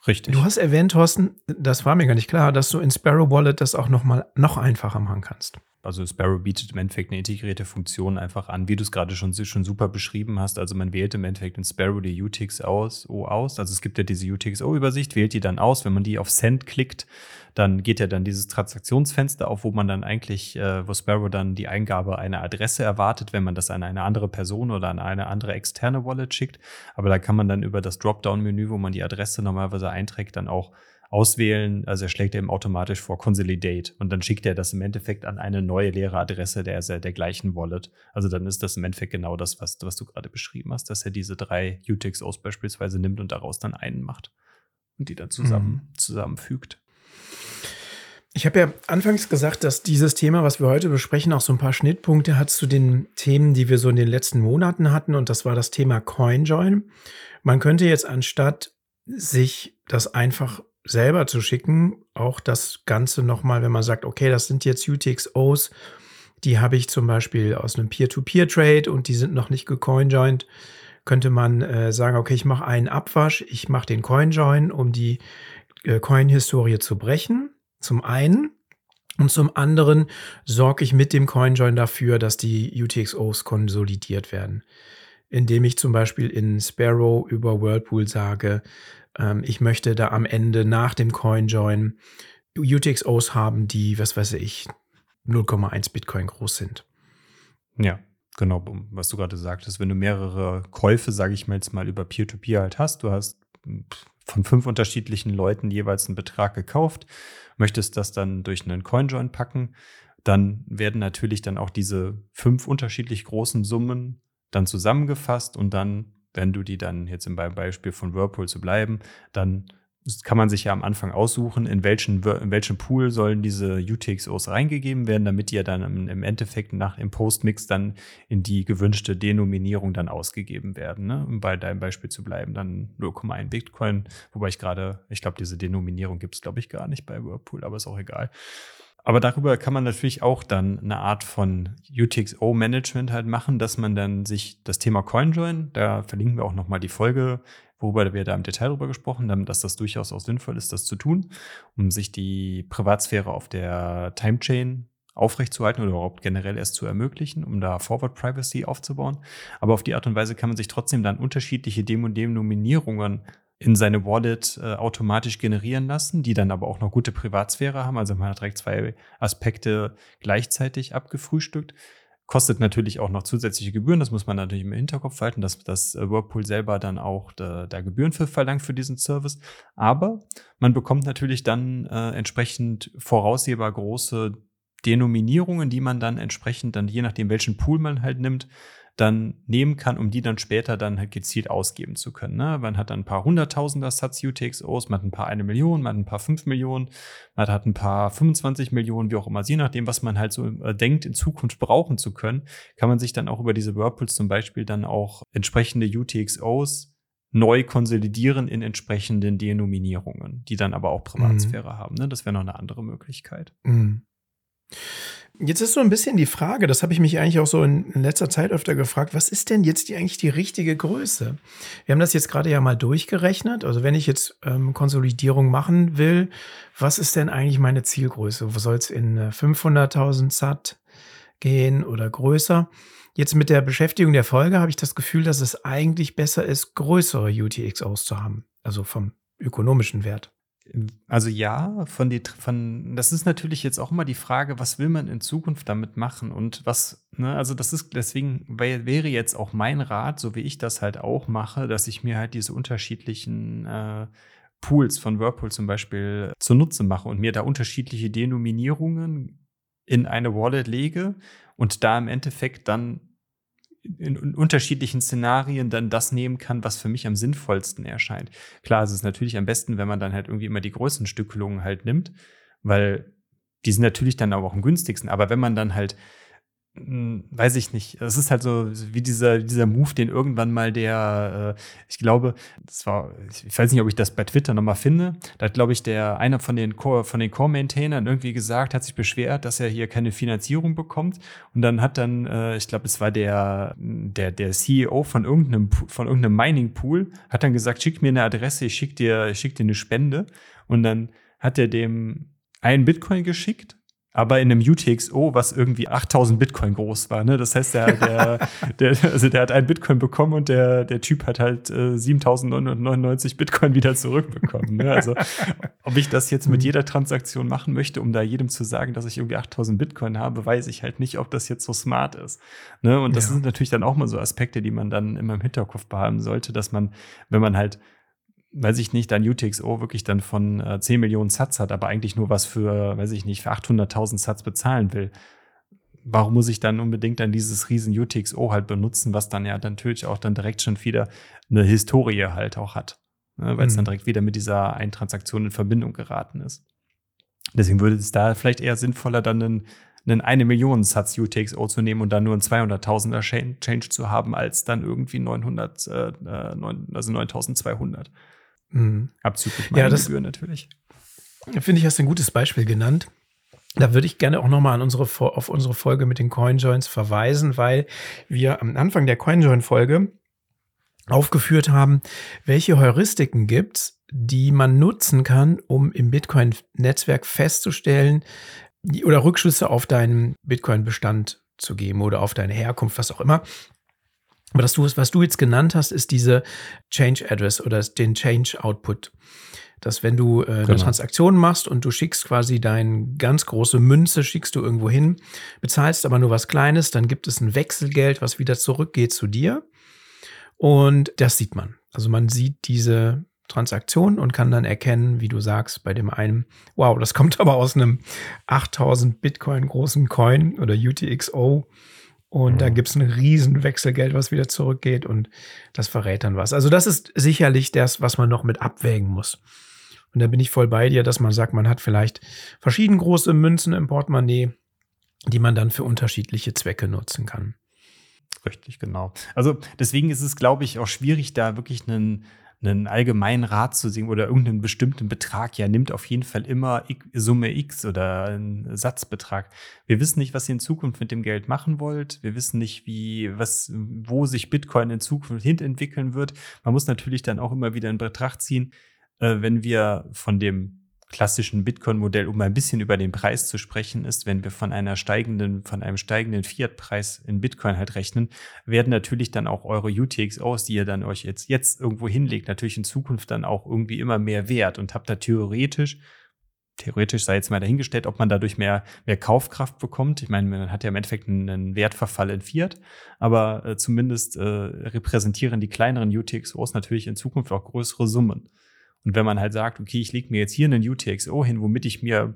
Richtig. Du hast erwähnt, Thorsten, das war mir gar nicht klar, dass du in Sparrow Wallet das auch noch mal noch einfacher machen kannst. Also Sparrow bietet im Endeffekt eine integrierte Funktion einfach an, wie du es gerade schon, schon super beschrieben hast. Also man wählt im Endeffekt in Sparrow die UTXO aus, aus. Also es gibt ja diese UTXO-Übersicht, wählt die dann aus. Wenn man die auf Send klickt, dann geht ja dann dieses Transaktionsfenster auf, wo man dann eigentlich, äh, wo Sparrow dann die Eingabe einer Adresse erwartet, wenn man das an eine andere Person oder an eine andere externe Wallet schickt. Aber da kann man dann über das Dropdown-Menü, wo man die Adresse normalerweise einträgt, dann auch auswählen. Also er schlägt eben automatisch vor Consolidate und dann schickt er das im Endeffekt an eine neue leere Adresse der, der gleichen Wallet. Also dann ist das im Endeffekt genau das, was, was du gerade beschrieben hast, dass er diese drei UTXOs beispielsweise nimmt und daraus dann einen macht und die dann zusammen, mhm. zusammenfügt. Ich habe ja anfangs gesagt, dass dieses Thema, was wir heute besprechen, auch so ein paar Schnittpunkte hat zu den Themen, die wir so in den letzten Monaten hatten. Und das war das Thema CoinJoin. Man könnte jetzt anstatt sich das einfach selber zu schicken, auch das Ganze nochmal, wenn man sagt, okay, das sind jetzt UTXOs, die habe ich zum Beispiel aus einem Peer-to-Peer-Trade und die sind noch nicht gecoinjoined, könnte man äh, sagen, okay, ich mache einen Abwasch, ich mache den Coinjoin, um die äh, Coin-Historie zu brechen, zum einen. Und zum anderen sorge ich mit dem CoinJoin dafür, dass die UTXOs konsolidiert werden. Indem ich zum Beispiel in Sparrow über Whirlpool sage, ähm, ich möchte da am Ende nach dem CoinJoin UTXOs haben, die, was weiß ich, 0,1 Bitcoin groß sind. Ja. Genau, was du gerade sagtest, wenn du mehrere Käufe, sage ich mal jetzt mal über Peer-to-Peer -Peer halt hast, du hast von fünf unterschiedlichen Leuten jeweils einen Betrag gekauft, möchtest das dann durch einen CoinJoin packen, dann werden natürlich dann auch diese fünf unterschiedlich großen Summen dann zusammengefasst und dann, wenn du die dann jetzt im Beispiel von Whirlpool zu bleiben, dann kann man sich ja am Anfang aussuchen, in welchen, in welchen Pool sollen diese UTXOs reingegeben werden, damit die ja dann im, im Endeffekt nach dem Postmix dann in die gewünschte Denominierung dann ausgegeben werden. Ne? Um bei deinem Beispiel zu bleiben, dann 0,1 Bitcoin, wobei ich gerade, ich glaube, diese Denominierung gibt es, glaube ich, gar nicht bei Whirlpool, aber ist auch egal. Aber darüber kann man natürlich auch dann eine Art von UTXO-Management halt machen, dass man dann sich das Thema CoinJoin, da verlinken wir auch nochmal die Folge, worüber wir da im Detail drüber gesprochen haben, dass das durchaus auch sinnvoll ist, das zu tun, um sich die Privatsphäre auf der Timechain aufrechtzuerhalten oder überhaupt generell erst zu ermöglichen, um da Forward Privacy aufzubauen. Aber auf die Art und Weise kann man sich trotzdem dann unterschiedliche Denominierungen in seine Wallet äh, automatisch generieren lassen, die dann aber auch noch gute Privatsphäre haben. Also man hat direkt zwei Aspekte gleichzeitig abgefrühstückt. Kostet natürlich auch noch zusätzliche Gebühren, das muss man natürlich im Hinterkopf halten, dass das äh, Whirlpool selber dann auch da, da Gebühren für verlangt für diesen Service. Aber man bekommt natürlich dann äh, entsprechend voraussehbar große Denominierungen, die man dann entsprechend dann, je nachdem, welchen Pool man halt nimmt, dann nehmen kann, um die dann später dann halt gezielt ausgeben zu können. Ne? Man hat dann ein paar hunderttausender Satz UTXOs, man hat ein paar eine Million, man hat ein paar fünf Millionen, man hat ein paar 25 Millionen, wie auch immer. Je nachdem, was man halt so äh, denkt, in Zukunft brauchen zu können, kann man sich dann auch über diese Whirlpools zum Beispiel dann auch entsprechende UTXOs neu konsolidieren in entsprechenden Denominierungen, die dann aber auch Privatsphäre mhm. haben. Ne? Das wäre noch eine andere Möglichkeit. Mhm. Jetzt ist so ein bisschen die Frage, das habe ich mich eigentlich auch so in, letzter Zeit öfter gefragt, was ist denn jetzt die, eigentlich die richtige Größe? Wir haben das jetzt gerade ja mal durchgerechnet. Also wenn ich jetzt ähm, Konsolidierung machen will, was ist denn eigentlich meine Zielgröße? Soll es in 500.000 äh, SAT gehen oder größer? Jetzt mit der Beschäftigung der Folge habe ich das Gefühl, dass es eigentlich besser ist, größere UTXOs zu haben, also vom ökonomischen Wert. Also ja, von die, von, das ist natürlich jetzt auch immer die Frage, was will man in Zukunft damit machen? Und was, ne, also das ist, deswegen wäre jetzt auch mein Rat, so wie ich das halt auch mache, dass ich mir halt diese unterschiedlichen äh, Pools von Whirlpool zum Beispiel zunutze mache und mir da unterschiedliche Denominierungen in eine Wallet lege und da im Endeffekt dann in, unterschiedlichen Szenarien dann das nehmen kann, was für mich am sinnvollsten erscheint. Klar, es ist natürlich am besten, wenn man dann halt irgendwie immer die größten Stückelungen halt nimmt, weil die sind natürlich dann auch am günstigsten. Aber wenn man dann halt weiß ich nicht. Es ist halt so wie dieser, dieser Move, den irgendwann mal der, äh, ich glaube, das war, ich weiß nicht, ob ich das bei Twitter nochmal finde. Da hat, glaube ich, der einer von den Core, von den Core-Maintainern irgendwie gesagt, hat sich beschwert, dass er hier keine Finanzierung bekommt. Und dann hat dann, äh, ich glaube, es war der, der, der CEO von irgendeinem, von irgendeinem Mining-Pool, hat dann gesagt, schick mir eine Adresse, ich schick dir, ich schick dir eine Spende. Und dann hat er dem einen Bitcoin geschickt aber in einem UTXO, was irgendwie 8000 Bitcoin groß war. Ne? Das heißt, der, der, der, also der hat einen Bitcoin bekommen und der, der Typ hat halt äh, 7999 Bitcoin wieder zurückbekommen. Ne? Also, ob ich das jetzt mit mhm. jeder Transaktion machen möchte, um da jedem zu sagen, dass ich irgendwie 8000 Bitcoin habe, weiß ich halt nicht, ob das jetzt so smart ist. Ne? Und das ja. sind natürlich dann auch mal so Aspekte, die man dann immer im Hinterkopf behalten sollte, dass man, wenn man halt weiß ich nicht, dein UTXO wirklich dann von äh, 10 Millionen Satz hat, aber eigentlich nur was für, weiß ich nicht, für 800.000 Satz bezahlen will. Warum muss ich dann unbedingt dann dieses riesen UTXO halt benutzen, was dann ja natürlich auch dann direkt schon wieder eine Historie halt auch hat, ne, weil es dann mhm. direkt wieder mit dieser einen Transaktion in Verbindung geraten ist. Deswegen würde es da vielleicht eher sinnvoller, dann einen, einen eine Million Satz UTXO zu nehmen und dann nur einen 200.000er Change zu haben, als dann irgendwie 900, äh, 9, also 9200. Mhm. Abzüglich meiner ja, das, Gebühren natürlich. Finde ich, hast du ein gutes Beispiel genannt. Da würde ich gerne auch nochmal an unsere, auf unsere Folge mit den CoinJoins verweisen, weil wir am Anfang der CoinJoin-Folge aufgeführt haben, welche Heuristiken gibt es, die man nutzen kann, um im Bitcoin-Netzwerk festzustellen oder Rückschlüsse auf deinen Bitcoin-Bestand zu geben oder auf deine Herkunft, was auch immer. Aber das was du jetzt genannt hast, ist diese Change Address oder den Change Output. dass wenn du äh, eine Genau. Transaktion machst und du schickst quasi deine ganz große Münze, schickst du irgendwo hin, bezahlst aber nur was Kleines, dann gibt es ein Wechselgeld, was wieder zurückgeht zu dir. Und das sieht man. Also man sieht diese Transaktion und kann dann erkennen, wie du sagst, bei dem einen, wow, das kommt aber aus einem 8000 Bitcoin großen Coin oder UTXO. Und da Mhm. gibt es ein riesen Wechselgeld, was wieder zurückgeht und das verrät dann was. Also das ist sicherlich das, was man noch mit abwägen muss. Und da bin ich voll bei dir, dass man sagt, man hat vielleicht verschieden große Münzen im Portemonnaie, die man dann für unterschiedliche Zwecke nutzen kann. Richtig, genau. Also deswegen ist es, glaube ich, auch schwierig, da wirklich einen, einen allgemeinen Rat zu sehen oder irgendeinen bestimmten Betrag. Ja, nimmt auf jeden Fall immer Summe X oder einen Satzbetrag. Wir wissen nicht, was ihr in Zukunft mit dem Geld machen wollt. Wir wissen nicht, wie, was, wo sich Bitcoin in Zukunft hin entwickeln wird. Man muss natürlich dann auch immer wieder in Betracht ziehen, äh, wenn wir von dem klassischen Bitcoin-Modell, um ein bisschen über den Preis zu sprechen, ist, wenn wir von einer steigenden, von einem steigenden Fiat-Preis in Bitcoin halt rechnen, werden natürlich dann auch eure UTXOs, die ihr dann euch jetzt, jetzt irgendwo hinlegt, natürlich in Zukunft dann auch irgendwie immer mehr wert und habt da theoretisch, theoretisch sei jetzt mal dahingestellt, ob man dadurch mehr, mehr Kaufkraft bekommt. Ich meine, man hat ja im Endeffekt einen, Wertverfall in Fiat, aber äh, zumindest äh, repräsentieren die kleineren UTXOs natürlich in Zukunft auch größere Summen. Und wenn man halt sagt, okay, ich lege mir jetzt hier einen UTXO hin, womit ich mir,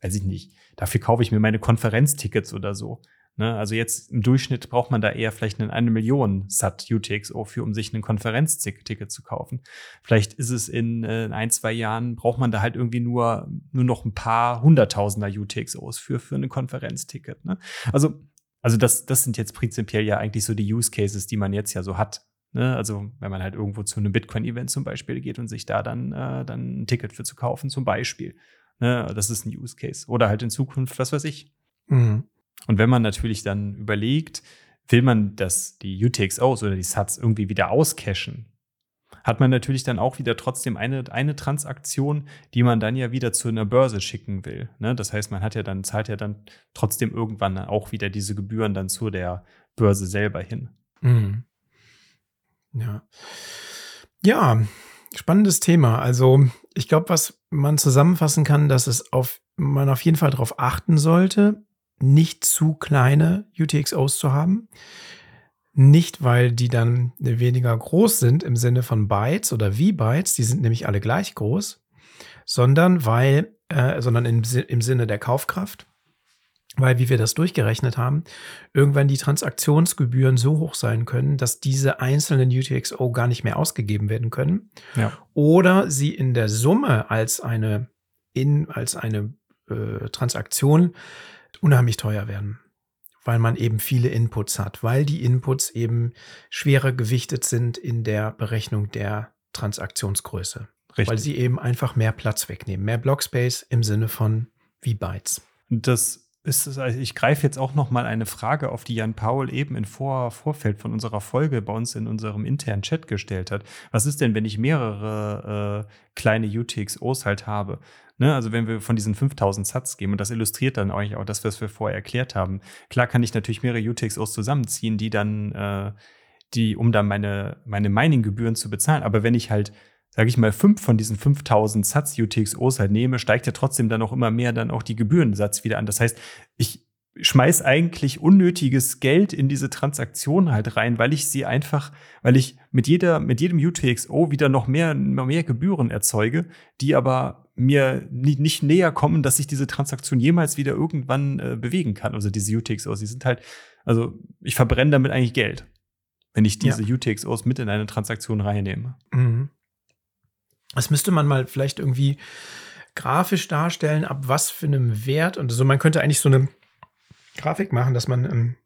weiß ich nicht, dafür kaufe ich mir meine Konferenztickets oder so. Ne? Also jetzt im Durchschnitt braucht man da eher vielleicht einen eine Million SAT UTXO für, um sich ein Konferenzticket zu kaufen. Vielleicht ist es in, äh, in ein, zwei Jahren, braucht man da halt irgendwie nur, nur noch ein paar Hunderttausender UTXOs für, für ein Konferenzticket. Ne? Also, also das, das sind jetzt prinzipiell ja eigentlich so die Use Cases, die man jetzt ja so hat. Ne? Also wenn man halt irgendwo zu einem Bitcoin-Event zum Beispiel geht und sich da dann, äh, dann ein Ticket für zu kaufen, zum Beispiel. Ne? Das ist ein Use Case. Oder halt in Zukunft, was weiß ich. Mhm. Und wenn man natürlich dann überlegt, will man das, die UTXOs oder die SATs irgendwie wieder auscashen, hat man natürlich dann auch wieder trotzdem eine, eine Transaktion, die man dann ja wieder zu einer Börse schicken will. Ne? Das heißt, man hat ja dann, zahlt ja dann trotzdem irgendwann auch wieder diese Gebühren dann zu der Börse selber hin. Mhm. Ja. Ja, spannendes Thema. Also, ich glaube, was man zusammenfassen kann, dass es auf, man auf jeden Fall darauf achten sollte, nicht zu kleine UTXOs zu haben. Nicht, weil die dann weniger groß sind im Sinne von Bytes oder V-Bytes, die sind nämlich alle gleich groß, sondern weil, äh, sondern im, im Sinne der Kaufkraft, weil, wie wir das durchgerechnet haben, irgendwann die Transaktionsgebühren so hoch sein können, dass diese einzelnen UTXO gar nicht mehr ausgegeben werden können. Ja. Oder sie in der Summe als eine, in, als eine äh, Transaktion unheimlich teuer werden. Weil man eben viele Inputs hat, weil die Inputs eben schwerer gewichtet sind in der Berechnung der Transaktionsgröße. Richtig. Weil sie eben einfach mehr Platz wegnehmen. Mehr Blockspace im Sinne von V-Bytes. Und das ist, es- also ich greife jetzt auch noch mal eine Frage auf, die Jan Paul eben im Vor Vorfeld von unserer Folge bei uns in unserem internen Chat gestellt hat. Was ist denn, wenn ich mehrere äh, kleine UTXOs halt habe? Ne, also wenn wir von diesen 5000 Satz gehen, und das illustriert dann eigentlich auch das, was wir vorher erklärt haben. Klar kann ich natürlich mehrere UTXOs zusammenziehen, die dann, äh, die, um dann meine, meine Mining-Gebühren zu bezahlen. Aber wenn ich halt sage ich mal, fünf von diesen 5000 Satz UTXOs halt nehme, steigt ja trotzdem dann auch immer mehr dann auch die Gebührensatz wieder an. Das heißt, ich schmeiß eigentlich unnötiges Geld in diese Transaktion halt rein, weil ich sie einfach, weil ich mit jeder, mit jedem UTXO wieder noch mehr, noch mehr Gebühren erzeuge, die aber mir nicht näher kommen, dass ich diese Transaktion jemals wieder irgendwann äh, bewegen kann. Also diese UTXOs, die sind halt, also ich verbrenne damit eigentlich Geld, wenn ich diese UTXOs mit in eine Transaktion reinnehme. Mhm. Das müsste man mal vielleicht irgendwie grafisch darstellen, ab was für einem Wert. Und so, man könnte eigentlich so eine Grafik machen, dass man ähm,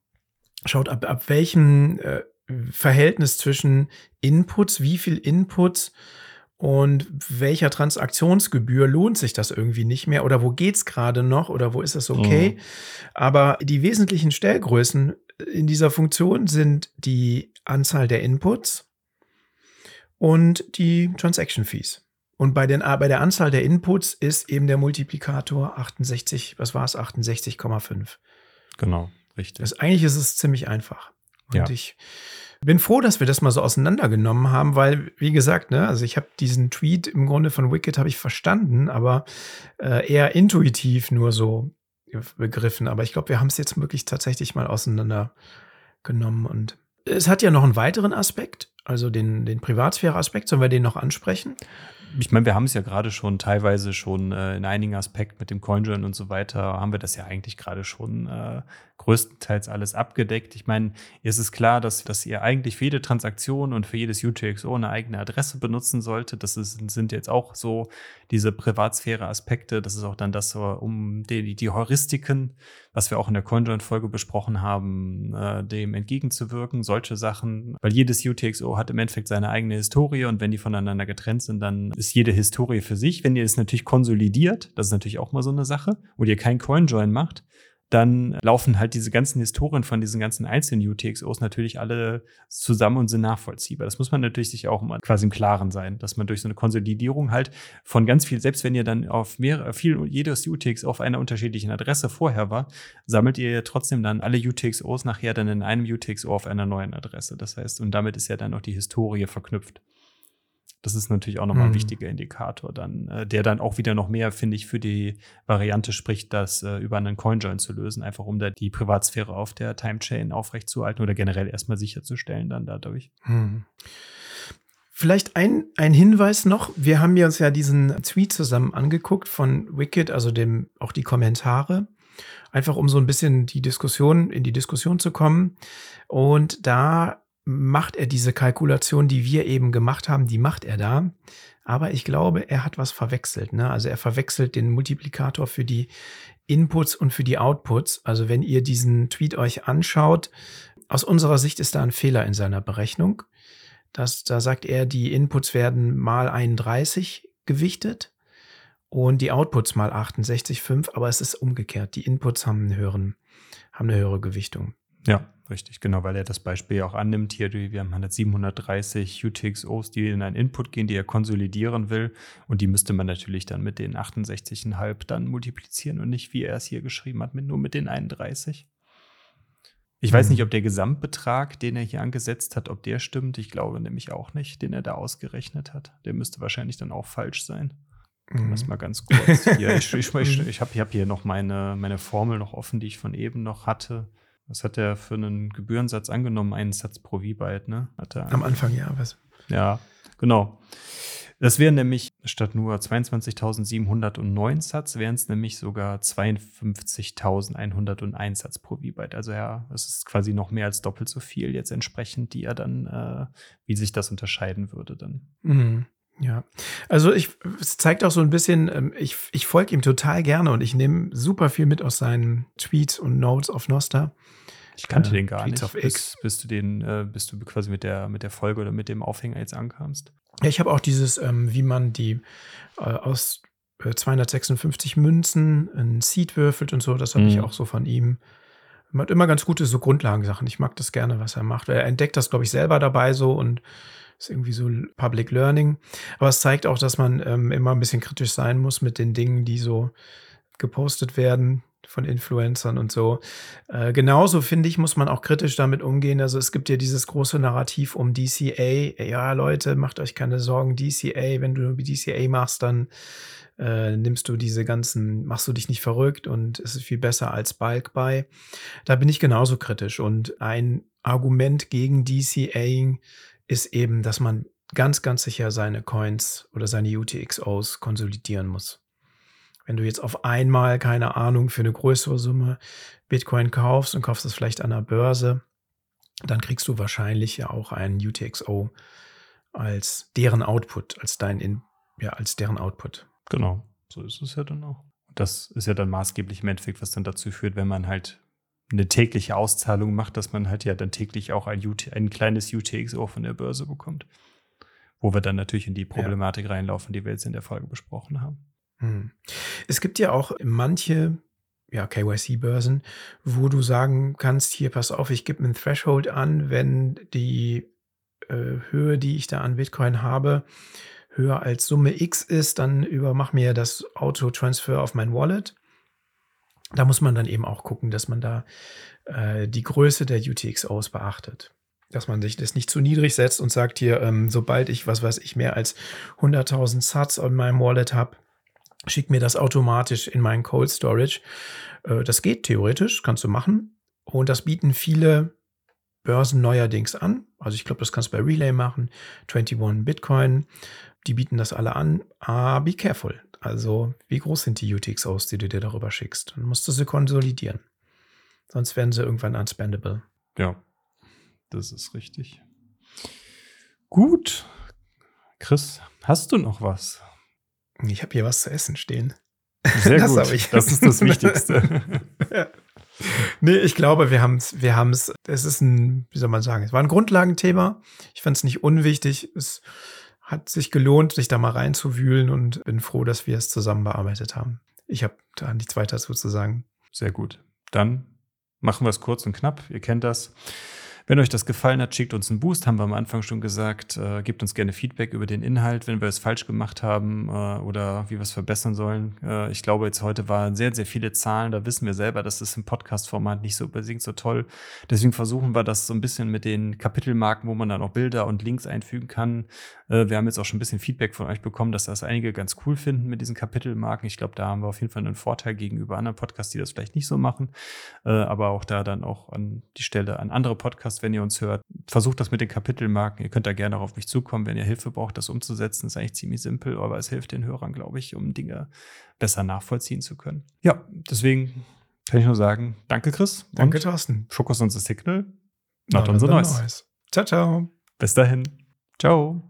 schaut, ab, ab welchem äh, Verhältnis zwischen Inputs, wie viel Inputs und welcher Transaktionsgebühr lohnt sich das irgendwie nicht mehr oder wo geht's gerade noch oder wo ist es okay. Mhm. Aber die wesentlichen Stellgrößen in dieser Funktion sind die Anzahl der Inputs und die Transaction Fees. Und bei, den, bei der Anzahl der Inputs ist eben der Multiplikator 68, was war es, 68,5. Genau, richtig. Das, eigentlich ist es ziemlich einfach. Und Ja. ich Bin froh, dass wir das mal so auseinandergenommen haben, weil, wie gesagt, ne, also ich habe diesen Tweet im Grunde von Wicked habe ich verstanden, aber äh, eher intuitiv nur so begriffen. Aber ich glaube, wir haben es jetzt wirklich tatsächlich mal auseinandergenommen. Und es hat ja noch einen weiteren Aspekt, also den, den Privatsphäre-Aspekt. Sollen wir den noch ansprechen? ich meine, wir haben es ja gerade schon teilweise schon äh, in einigen Aspekten mit dem CoinJoin und so weiter, haben wir das ja eigentlich gerade schon äh, größtenteils alles abgedeckt. Ich meine, es ist klar, dass, dass ihr eigentlich für jede Transaktion und für jedes UTXO eine eigene Adresse benutzen solltet. Das ist, sind jetzt auch so diese Privatsphäre-Aspekte. Das ist auch dann das, um die, die Heuristiken, was wir auch in der CoinJoin-Folge besprochen haben, äh, dem entgegenzuwirken. Solche Sachen, weil jedes UTXO hat im Endeffekt seine eigene Historie und wenn die voneinander getrennt sind, dann ist jede Historie für sich. Wenn ihr es natürlich konsolidiert, das ist natürlich auch mal so eine Sache, wo ihr kein CoinJoin macht, dann laufen halt diese ganzen Historien von diesen ganzen einzelnen UTXOs natürlich alle zusammen und sind nachvollziehbar. Das muss man natürlich sich auch immer quasi im Klaren sein, dass man durch so eine Konsolidierung halt von ganz viel, selbst wenn ihr dann auf mehrere, viel, jedes UTX auf einer unterschiedlichen Adresse vorher war, sammelt ihr ja trotzdem dann alle UTXOs nachher dann in einem UTXO auf einer neuen Adresse. Das heißt, und damit ist ja dann auch die Historie verknüpft. Das ist natürlich auch nochmal ein mhm. wichtiger Indikator, dann, äh, der dann auch wieder noch mehr, finde ich, für die Variante spricht, das äh, über einen Coinjoin zu lösen, einfach um da die Privatsphäre auf der Timechain aufrechtzuerhalten oder generell erstmal sicherzustellen dann dadurch. Mhm. Vielleicht ein, ein Hinweis noch. Wir haben uns ja diesen Tweet zusammen angeguckt von Wicked, also dem, auch die Kommentare. Einfach um so ein bisschen die Diskussion, in die Diskussion zu kommen. Und da macht er diese Kalkulation, die wir eben gemacht haben, die macht er da. Aber ich glaube, er hat was verwechselt. Ne? Also er verwechselt den Multiplikator für die Inputs und für die Outputs. Also wenn ihr diesen Tweet euch anschaut, aus unserer Sicht ist da ein Fehler in seiner Berechnung. Das, da sagt er, die Inputs werden mal 31 gewichtet und die Outputs mal 68,5, aber es ist umgekehrt. Die Inputs haben, einen höheren, haben eine höhere Gewichtung. Ja, richtig, genau, weil er das Beispiel auch annimmt. Hier, wir haben 730 UTXOs, die in einen Input gehen, die er konsolidieren will. Und die müsste man natürlich dann mit den 68,5 dann multiplizieren und nicht, wie er es hier geschrieben hat, mit, nur mit den 31. Ich weiß mhm. nicht, ob der Gesamtbetrag, den er hier angesetzt hat, ob der stimmt. Ich glaube nämlich auch nicht, den er da ausgerechnet hat. Der müsste wahrscheinlich dann auch falsch sein. Mhm. Das mal ganz kurz. Hier, ich ich, ich, ich habe hab hier noch meine, meine Formel noch offen, die ich von eben noch hatte. Was hat er für einen Gebührensatz angenommen? Einen Satz pro V-Byte, ne? Hat er Am Anfang, ja, was? Ja, genau. Das wären nämlich statt nur 22.709 Satz, wären es nämlich sogar 52.101 Satz pro V-Byte. Also ja, es ist quasi noch mehr als doppelt so viel jetzt entsprechend, die er dann, äh, wie sich das unterscheiden würde dann. Mhm. Ja, also ich, es zeigt auch so ein bisschen, ähm, ich, ich folge ihm total gerne und ich nehme super viel mit aus seinen Tweets und Notes auf Nosta. Ich kannte äh, den gar Tweets nicht, bis, bis, du den, äh, bis du quasi mit der, mit der Folge oder mit dem Aufhänger jetzt ankamst. Ja, ich habe auch dieses, ähm, wie man die äh, aus 256 äh, Münzen ein Seed würfelt und so, das habe mhm. ich auch so von ihm. Man hat immer ganz gute so Grundlagensachen. Ich mag das gerne, was er macht. Er entdeckt das, glaube ich, selber dabei so und ist irgendwie so Public Learning. Aber es zeigt auch, dass man ähm, immer ein bisschen kritisch sein muss mit den Dingen, die so gepostet werden von Influencern und so. Äh, genauso finde ich, muss man auch kritisch damit umgehen. Also es gibt ja dieses große Narrativ um DCA. Ja, Leute, macht euch keine Sorgen, DCA, wenn du DCA machst, dann äh, nimmst du diese ganzen, machst du dich nicht verrückt und es ist viel besser als Bulk Buy. Da bin ich genauso kritisch. Und ein Argument gegen DCA ist eben, dass man ganz, ganz sicher seine Coins oder seine UTXOs konsolidieren muss. Wenn du jetzt auf einmal, keine Ahnung, für eine größere Summe Bitcoin kaufst und kaufst es vielleicht an der Börse, dann kriegst du wahrscheinlich ja auch einen UTXO als deren Output, als dein In, ja, als deren Output. Genau, so ist es ja dann auch. Das ist ja dann maßgeblich im Endeffekt, was dann dazu führt, wenn man halt eine tägliche Auszahlung macht, dass man halt ja dann täglich auch ein, UT, ein kleines UTXO von der Börse bekommt. Wo wir dann natürlich in die Problematik ja. reinlaufen, die wir jetzt in der Folge besprochen haben. Hm. Es gibt ja auch manche ja, KYC-Börsen, wo du sagen kannst, hier, pass auf, ich gebe einen Threshold an, wenn die äh, Höhe, die ich da an Bitcoin habe, höher als Summe X ist, dann übermach mir das Auto-Transfer auf mein Wallet. Da muss man dann eben auch gucken, dass man da äh, die Größe der UTXOs beachtet. dass man sich das nicht zu niedrig setzt und sagt hier, ähm, sobald ich, was weiß ich, mehr als 100.000 Sats on meinem Wallet habe, schickt mir das automatisch in meinen Cold Storage. Äh, das geht theoretisch, kannst du machen. Und das bieten viele Börsen neuerdings an. Also ich glaube, das kannst du bei Relay machen, 21 Bitcoin, die bieten das alle an. Ah, be careful. Also wie groß sind die UTXOs, die du dir darüber schickst? Dann musst du sie konsolidieren. Sonst werden sie irgendwann unspendable. Ja, das ist richtig. Gut. Chris, hast du noch was? Ich habe hier was zu essen stehen. Sehr das gut. Ich. Das ist das Wichtigste. ja. Nee, ich glaube, wir haben es, wir haben es, es ist ein, wie soll man sagen, es war ein Grundlagenthema. Ich fand es nicht unwichtig. Es hat sich gelohnt, sich da mal reinzuwühlen und bin froh, dass wir es zusammen bearbeitet haben. Ich habe da nichts weiter zu sagen. Sehr gut. Dann machen wir es kurz und knapp. Ihr kennt das. Wenn euch das gefallen hat, schickt uns einen Boost, haben wir am Anfang schon gesagt. Äh, gebt uns gerne Feedback über den Inhalt, wenn wir es falsch gemacht haben äh, oder wie wir es verbessern sollen. Äh, ich glaube, jetzt heute waren sehr, sehr viele Zahlen. Da wissen wir selber, dass das im Podcast-Format nicht so unbedingt so toll. Deswegen versuchen wir das so ein bisschen mit den Kapitelmarken, wo man dann auch Bilder und Links einfügen kann. Äh, wir haben jetzt auch schon ein bisschen Feedback von euch bekommen, dass das einige ganz cool finden mit diesen Kapitelmarken. Ich glaube, da haben wir auf jeden Fall einen Vorteil gegenüber anderen Podcasts, die das vielleicht nicht so machen. Äh, aber auch da dann auch an die Stelle an andere Podcasts, wenn ihr uns hört, versucht das mit den Kapitelmarken. Ihr könnt da gerne auch auf mich zukommen, wenn ihr Hilfe braucht, das umzusetzen. Ist eigentlich ziemlich simpel, aber es hilft den Hörern, glaube ich, um Dinge besser nachvollziehen zu können. Ja, deswegen kann ich nur sagen, danke Chris. Danke Thorsten. Focus on the Signal. Not, Not noise. noise. Ciao, ciao. Bis dahin. Ciao.